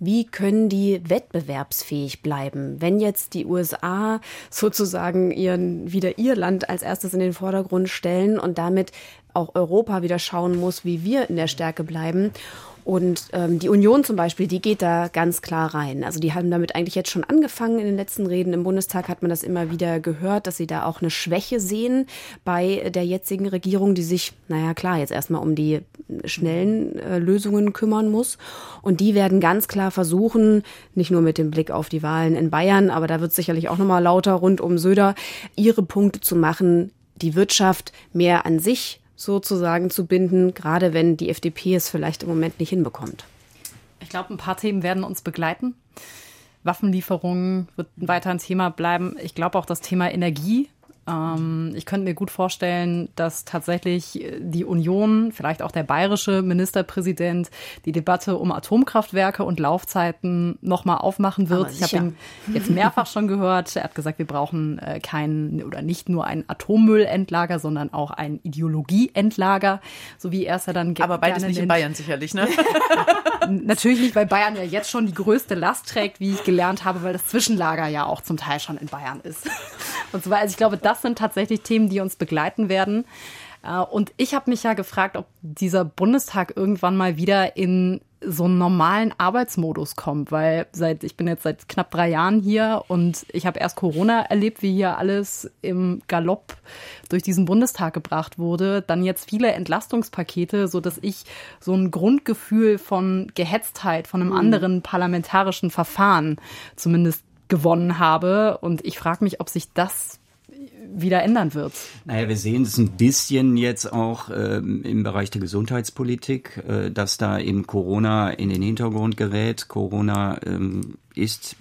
wie können die wettbewerbsfähig bleiben? Wenn jetzt die USA sozusagen ihren, wieder ihr Land als erstes in den Vordergrund stellen und damit auch Europa wieder schauen muss, wie wir in der Stärke bleiben. Und ähm, die Union zum Beispiel, die geht da ganz klar rein. Also die haben damit eigentlich jetzt schon angefangen. In den letzten Reden im Bundestag hat man das immer wieder gehört, dass sie da auch eine Schwäche sehen bei der jetzigen Regierung, die sich, naja klar, jetzt erstmal um die schnellen äh, Lösungen kümmern muss. Und die werden ganz klar versuchen, nicht nur mit dem Blick auf die Wahlen in Bayern, aber da wird sicherlich auch nochmal lauter rund um Söder, ihre Punkte zu machen, die Wirtschaft mehr an sich sozusagen zu binden, gerade wenn die FDP es vielleicht im Moment nicht hinbekommt? Ich glaube, ein paar Themen werden uns begleiten. Waffenlieferungen wird weiter ein Thema bleiben. Ich glaube auch das Thema Energie ähm, ich könnte mir gut vorstellen, dass tatsächlich die Union, vielleicht auch der bayerische Ministerpräsident, die Debatte um Atomkraftwerke und Laufzeiten nochmal aufmachen wird. Ich habe ihn jetzt mehrfach schon gehört. Er hat gesagt, wir brauchen äh, kein oder nicht nur ein Atommüllendlager, sondern auch ein Ideologieendlager, so wie er es ja dann Aber beides nicht nennt. in Bayern sicherlich, ne? Natürlich nicht, weil Bayern ja jetzt schon die größte Last trägt, wie ich gelernt habe, weil das Zwischenlager ja auch zum Teil schon in Bayern ist. Und zwar, also ich glaube, das sind tatsächlich Themen, die uns begleiten werden. Äh, und ich habe mich ja gefragt, ob dieser Bundestag irgendwann mal wieder in so einen normalen Arbeitsmodus kommt, weil seit ich bin jetzt seit knapp drei Jahren hier und ich habe erst Corona erlebt, wie hier alles im Galopp durch diesen Bundestag gebracht wurde, dann jetzt viele Entlastungspakete, so dass ich so ein Grundgefühl von Gehetztheit von einem mhm. anderen parlamentarischen Verfahren zumindest gewonnen habe und ich frage mich, ob sich das wieder ändern wird. Naja, wir sehen es ein bisschen jetzt auch ähm, im Bereich der Gesundheitspolitik, äh, dass da eben Corona in den Hintergrund gerät. Corona ähm, ist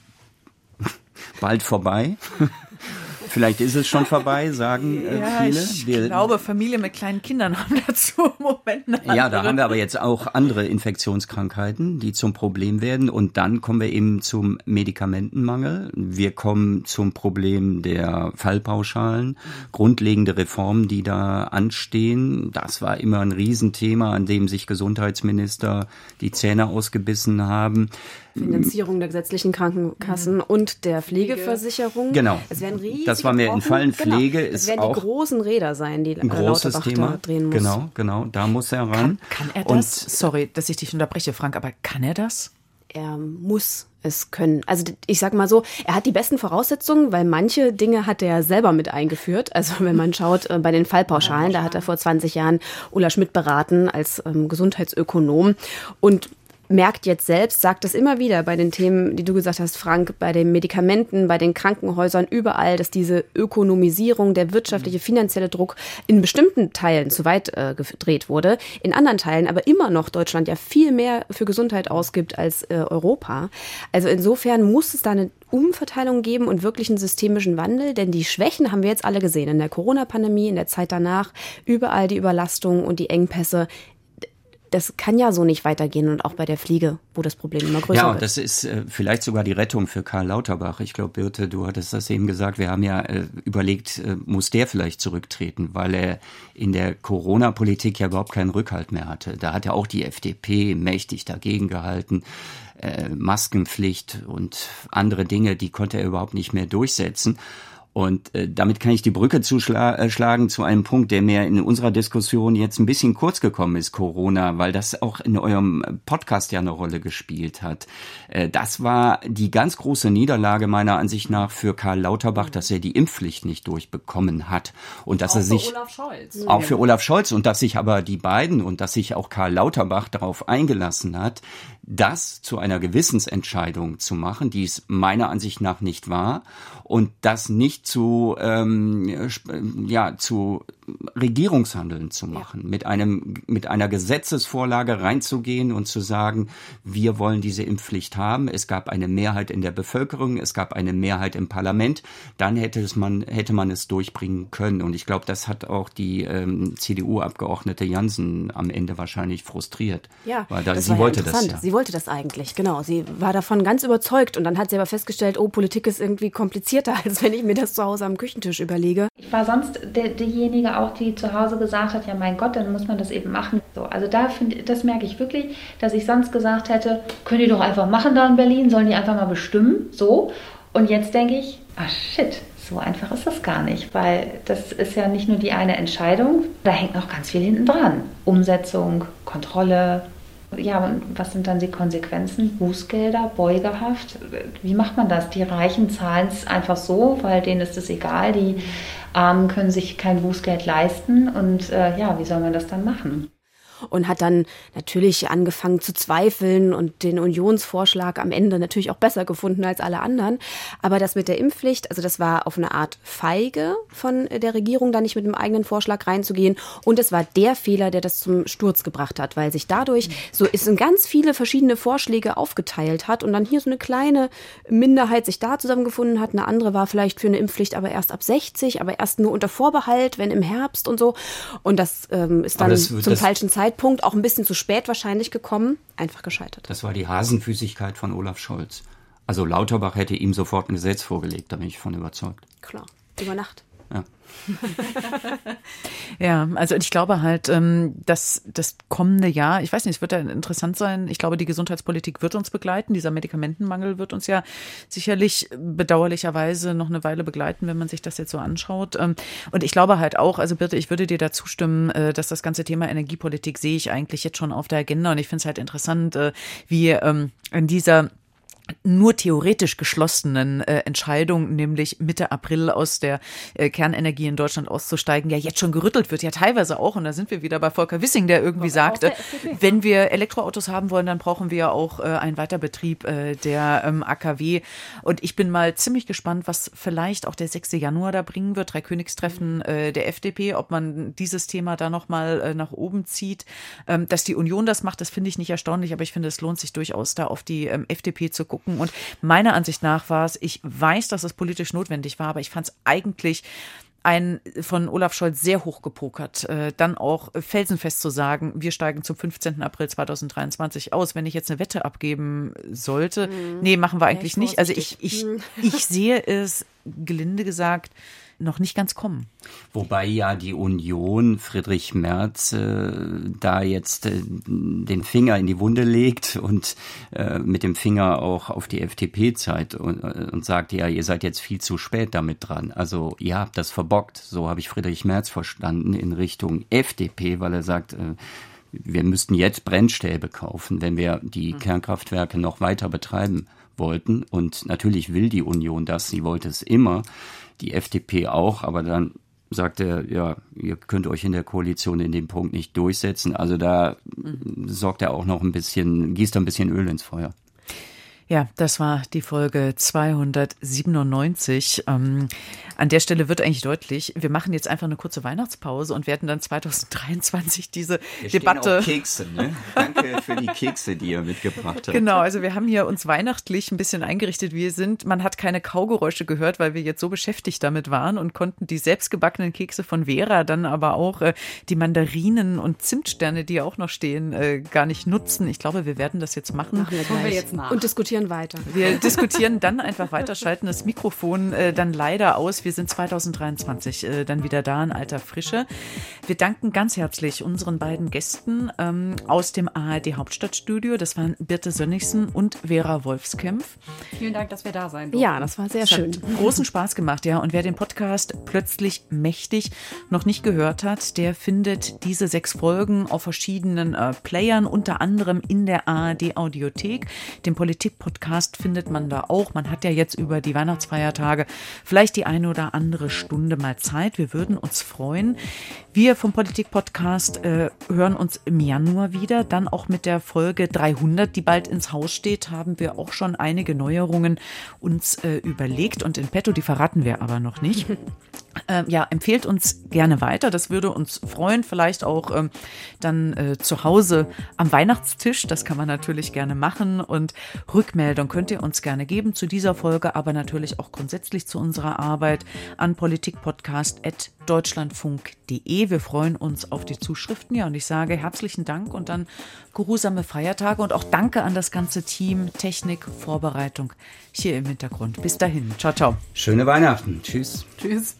bald vorbei. Vielleicht ist es schon vorbei, sagen äh, ja, viele. Ich wir, glaube, Familien mit kleinen Kindern haben dazu im Moment eine Ja, da haben wir aber jetzt auch andere Infektionskrankheiten, die zum Problem werden. Und dann kommen wir eben zum Medikamentenmangel. Wir kommen zum Problem der Fallpauschalen, grundlegende Reformen, die da anstehen. Das war immer ein Riesenthema, an dem sich Gesundheitsminister die Zähne ausgebissen haben. Finanzierung der gesetzlichen Krankenkassen mhm. und der Pflegeversicherung. Genau. Es werden das war mir entfallen. Genau. Pflege genau. ist es werden auch die großen Räder sein, die ein großes Thema drehen muss. Genau, genau. Da muss er ran. Kann, kann er das? Und, Sorry, dass ich dich unterbreche, Frank, aber kann er das? Er muss es können. Also ich sag mal so, er hat die besten Voraussetzungen, weil manche Dinge hat er selber mit eingeführt. Also wenn man schaut äh, bei den Fallpauschalen, da hat er vor 20 Jahren Ulla Schmidt beraten als ähm, Gesundheitsökonom und merkt jetzt selbst, sagt das immer wieder bei den Themen, die du gesagt hast, Frank, bei den Medikamenten, bei den Krankenhäusern, überall, dass diese Ökonomisierung, der wirtschaftliche, mhm. finanzielle Druck in bestimmten Teilen zu weit äh, gedreht wurde, in anderen Teilen aber immer noch Deutschland ja viel mehr für Gesundheit ausgibt als äh, Europa. Also insofern muss es da eine Umverteilung geben und wirklich einen systemischen Wandel, denn die Schwächen haben wir jetzt alle gesehen in der Corona-Pandemie, in der Zeit danach, überall die Überlastung und die Engpässe das kann ja so nicht weitergehen und auch bei der Fliege, wo das Problem immer größer ja, wird. Ja, das ist äh, vielleicht sogar die Rettung für Karl Lauterbach. Ich glaube, Birte, du hattest das eben gesagt. Wir haben ja äh, überlegt, äh, muss der vielleicht zurücktreten, weil er in der Corona-Politik ja überhaupt keinen Rückhalt mehr hatte. Da hat ja auch die FDP mächtig dagegen gehalten. Äh, Maskenpflicht und andere Dinge, die konnte er überhaupt nicht mehr durchsetzen. Und äh, damit kann ich die Brücke zuschlagen äh, zu einem Punkt, der mir in unserer Diskussion jetzt ein bisschen kurz gekommen ist, Corona, weil das auch in eurem Podcast ja eine Rolle gespielt hat. Äh, das war die ganz große Niederlage meiner Ansicht nach für Karl Lauterbach, dass er die Impfpflicht nicht durchbekommen hat. Und dass auch er sich. Für Olaf Scholz. Auch für Olaf Scholz und dass sich aber die beiden und dass sich auch Karl Lauterbach darauf eingelassen hat, das zu einer Gewissensentscheidung zu machen, die es meiner Ansicht nach nicht war und das nicht zu ähm, ja zu Regierungshandeln zu machen, ja. mit einem mit einer Gesetzesvorlage reinzugehen und zu sagen, wir wollen diese Impfpflicht haben. Es gab eine Mehrheit in der Bevölkerung, es gab eine Mehrheit im Parlament. Dann hätte es man hätte man es durchbringen können. Und ich glaube, das hat auch die ähm, CDU-Abgeordnete Jansen am Ende wahrscheinlich frustriert. Ja, weil da, sie wollte ja das. Ja. Sie wollte das eigentlich, genau. Sie war davon ganz überzeugt und dann hat sie aber festgestellt, oh, Politik ist irgendwie komplizierter, als wenn ich mir das zu Hause am Küchentisch überlege. Ich war sonst der, derjenige auch, die zu Hause gesagt hat, ja mein Gott, dann muss man das eben machen. So, also da finde das merke ich wirklich, dass ich sonst gesagt hätte, können die doch einfach machen da in Berlin, sollen die einfach mal bestimmen, so. Und jetzt denke ich, ah shit, so einfach ist das gar nicht, weil das ist ja nicht nur die eine Entscheidung, da hängt noch ganz viel hinten dran. Umsetzung, Kontrolle, Ja, und was sind dann die Konsequenzen? Bußgelder, Beugehaft? Wie macht man das? Die Reichen zahlen es einfach so, weil denen ist es egal. Die Armen können sich kein Bußgeld leisten. Und äh, ja, wie soll man das dann machen? Und hat dann natürlich angefangen zu zweifeln und den Unionsvorschlag am Ende natürlich auch besser gefunden als alle anderen. Aber das mit der Impfpflicht, also das war auf eine Art feige von der Regierung, da nicht mit einem eigenen Vorschlag reinzugehen. Und es war der Fehler, der das zum Sturz gebracht hat, weil sich dadurch so ist in ganz viele verschiedene Vorschläge aufgeteilt hat und dann hier so eine kleine Minderheit sich da zusammengefunden hat. Eine andere war vielleicht für eine Impfpflicht aber erst ab 60, aber erst nur unter Vorbehalt, wenn im Herbst und so. Und das ähm, ist dann das, zum das, falschen Zeitpunkt Zeitpunkt, auch ein bisschen zu spät wahrscheinlich gekommen, einfach gescheitert. Das war die Hasenfüßigkeit von Olaf Scholz. Also Lauterbach hätte ihm sofort ein Gesetz vorgelegt, da bin ich von überzeugt. Klar, über Nacht. Ja. ja, also ich glaube halt, ähm, dass das kommende Jahr, ich weiß nicht, es wird ja interessant sein. Ich glaube, die Gesundheitspolitik wird uns begleiten. Dieser Medikamentenmangel wird uns ja sicherlich bedauerlicherweise noch eine Weile begleiten, wenn man sich das jetzt so anschaut. Ähm, und ich glaube halt auch, also Birte, ich würde dir da zustimmen, äh, dass das ganze Thema Energiepolitik sehe ich eigentlich jetzt schon auf der Agenda. Und ich finde es halt interessant, äh, wie ähm, in dieser nur theoretisch geschlossenen äh, Entscheidung, nämlich Mitte April aus der äh, Kernenergie in Deutschland auszusteigen, ja jetzt schon gerüttelt wird, ja teilweise auch. Und da sind wir wieder bei Volker Wissing, der irgendwie sagt, äh, wenn wir Elektroautos haben wollen, dann brauchen wir auch äh, einen Weiterbetrieb äh, der ähm, AKW. Und ich bin mal ziemlich gespannt, was vielleicht auch der 6. Januar da bringen wird, Dreikönigstreffen äh, der FDP, ob man dieses Thema da nochmal äh, nach oben zieht. Ähm, dass die Union das macht, das finde ich nicht erstaunlich, aber ich finde, es lohnt sich durchaus da auf die ähm, FDP zu gucken gucken. Und meiner Ansicht nach war es, ich weiß, dass es politisch notwendig war, aber ich fand es eigentlich ein von Olaf Scholz sehr hoch gepokert, äh, dann auch felsenfest zu sagen, wir steigen zum 15. April 2023 aus. Wenn ich jetzt eine Wette abgeben sollte, mhm. nee, machen wir eigentlich nicht. Also ich, ich, mhm. ich sehe es, gelinde gesagt, noch nicht ganz kommen. Wobei ja die Union Friedrich Merz äh, da jetzt äh, den Finger in die Wunde legt und äh, mit dem Finger auch auf die FDP zeigt und, äh, und sagt, ja, ihr seid jetzt viel zu spät damit dran. Also ihr habt das verbockt. So habe ich Friedrich Merz verstanden in Richtung FDP, weil er sagt, äh, wir müssten jetzt Brennstäbe kaufen, wenn wir die hm. Kernkraftwerke noch weiter betreiben wollten. Und natürlich will die Union das, sie wollte es immer die FDP auch, aber dann sagt er, ja, ihr könnt euch in der Koalition in dem Punkt nicht durchsetzen. Also da mhm. sorgt er auch noch ein bisschen, gießt er ein bisschen Öl ins Feuer. Ja, das war die Folge 297. Ähm, an der Stelle wird eigentlich deutlich, wir machen jetzt einfach eine kurze Weihnachtspause und werden dann 2023 diese hier Debatte. Auch Kekse, ne? Danke für die Kekse, die ihr mitgebracht habt. Genau, also wir haben hier uns weihnachtlich ein bisschen eingerichtet, wie wir sind. Man hat keine Kaugeräusche gehört, weil wir jetzt so beschäftigt damit waren und konnten die selbstgebackenen Kekse von Vera, dann aber auch äh, die Mandarinen und Zimtsterne, die auch noch stehen, äh, gar nicht nutzen. Ich glaube, wir werden das jetzt machen. Machen wir, wir jetzt nach. Und diskutieren diskutieren weiter. Wir diskutieren dann einfach weiter, schalten das Mikrofon äh, dann leider aus. Wir sind 2023 äh, dann wieder da in alter Frische. Wir danken ganz herzlich unseren beiden Gästen ähm, aus dem ARD Hauptstadtstudio. Das waren Birte Sönnigsen und Vera Wolfskämpf. Vielen Dank, dass wir da sein durften. Ja, das war sehr es schön. Hat großen Spaß gemacht, ja. Und wer den Podcast plötzlich mächtig noch nicht gehört hat, der findet diese sechs Folgen auf verschiedenen äh, Playern, unter anderem in der ARD Audiothek, dem Politik-Podcast Podcast findet man da auch. Man hat ja jetzt über die Weihnachtsfeiertage vielleicht die eine oder andere Stunde mal Zeit. Wir würden uns freuen. Wir vom Politik-Podcast äh, hören uns im Januar wieder. Dann auch mit der Folge 300, die bald ins Haus steht, haben wir auch schon einige Neuerungen uns äh, überlegt und in petto, die verraten wir aber noch nicht. äh, ja, empfehlt uns gerne weiter. Das würde uns freuen. Vielleicht auch ähm, dann äh, zu Hause am Weihnachtstisch. Das kann man natürlich gerne machen. Und Rückmeldungen Rückmeldung könnt ihr uns gerne geben zu dieser Folge, aber natürlich auch grundsätzlich zu unserer Arbeit an politikpodcast.deutschlandfunk.de. Wir freuen uns auf die Zuschriften. Ja, und ich sage herzlichen Dank und dann geruhsame Feiertage und auch danke an das ganze Team, Technik, Vorbereitung hier im Hintergrund. Bis dahin. Ciao, ciao. Schöne Weihnachten. Tschüss. Tschüss.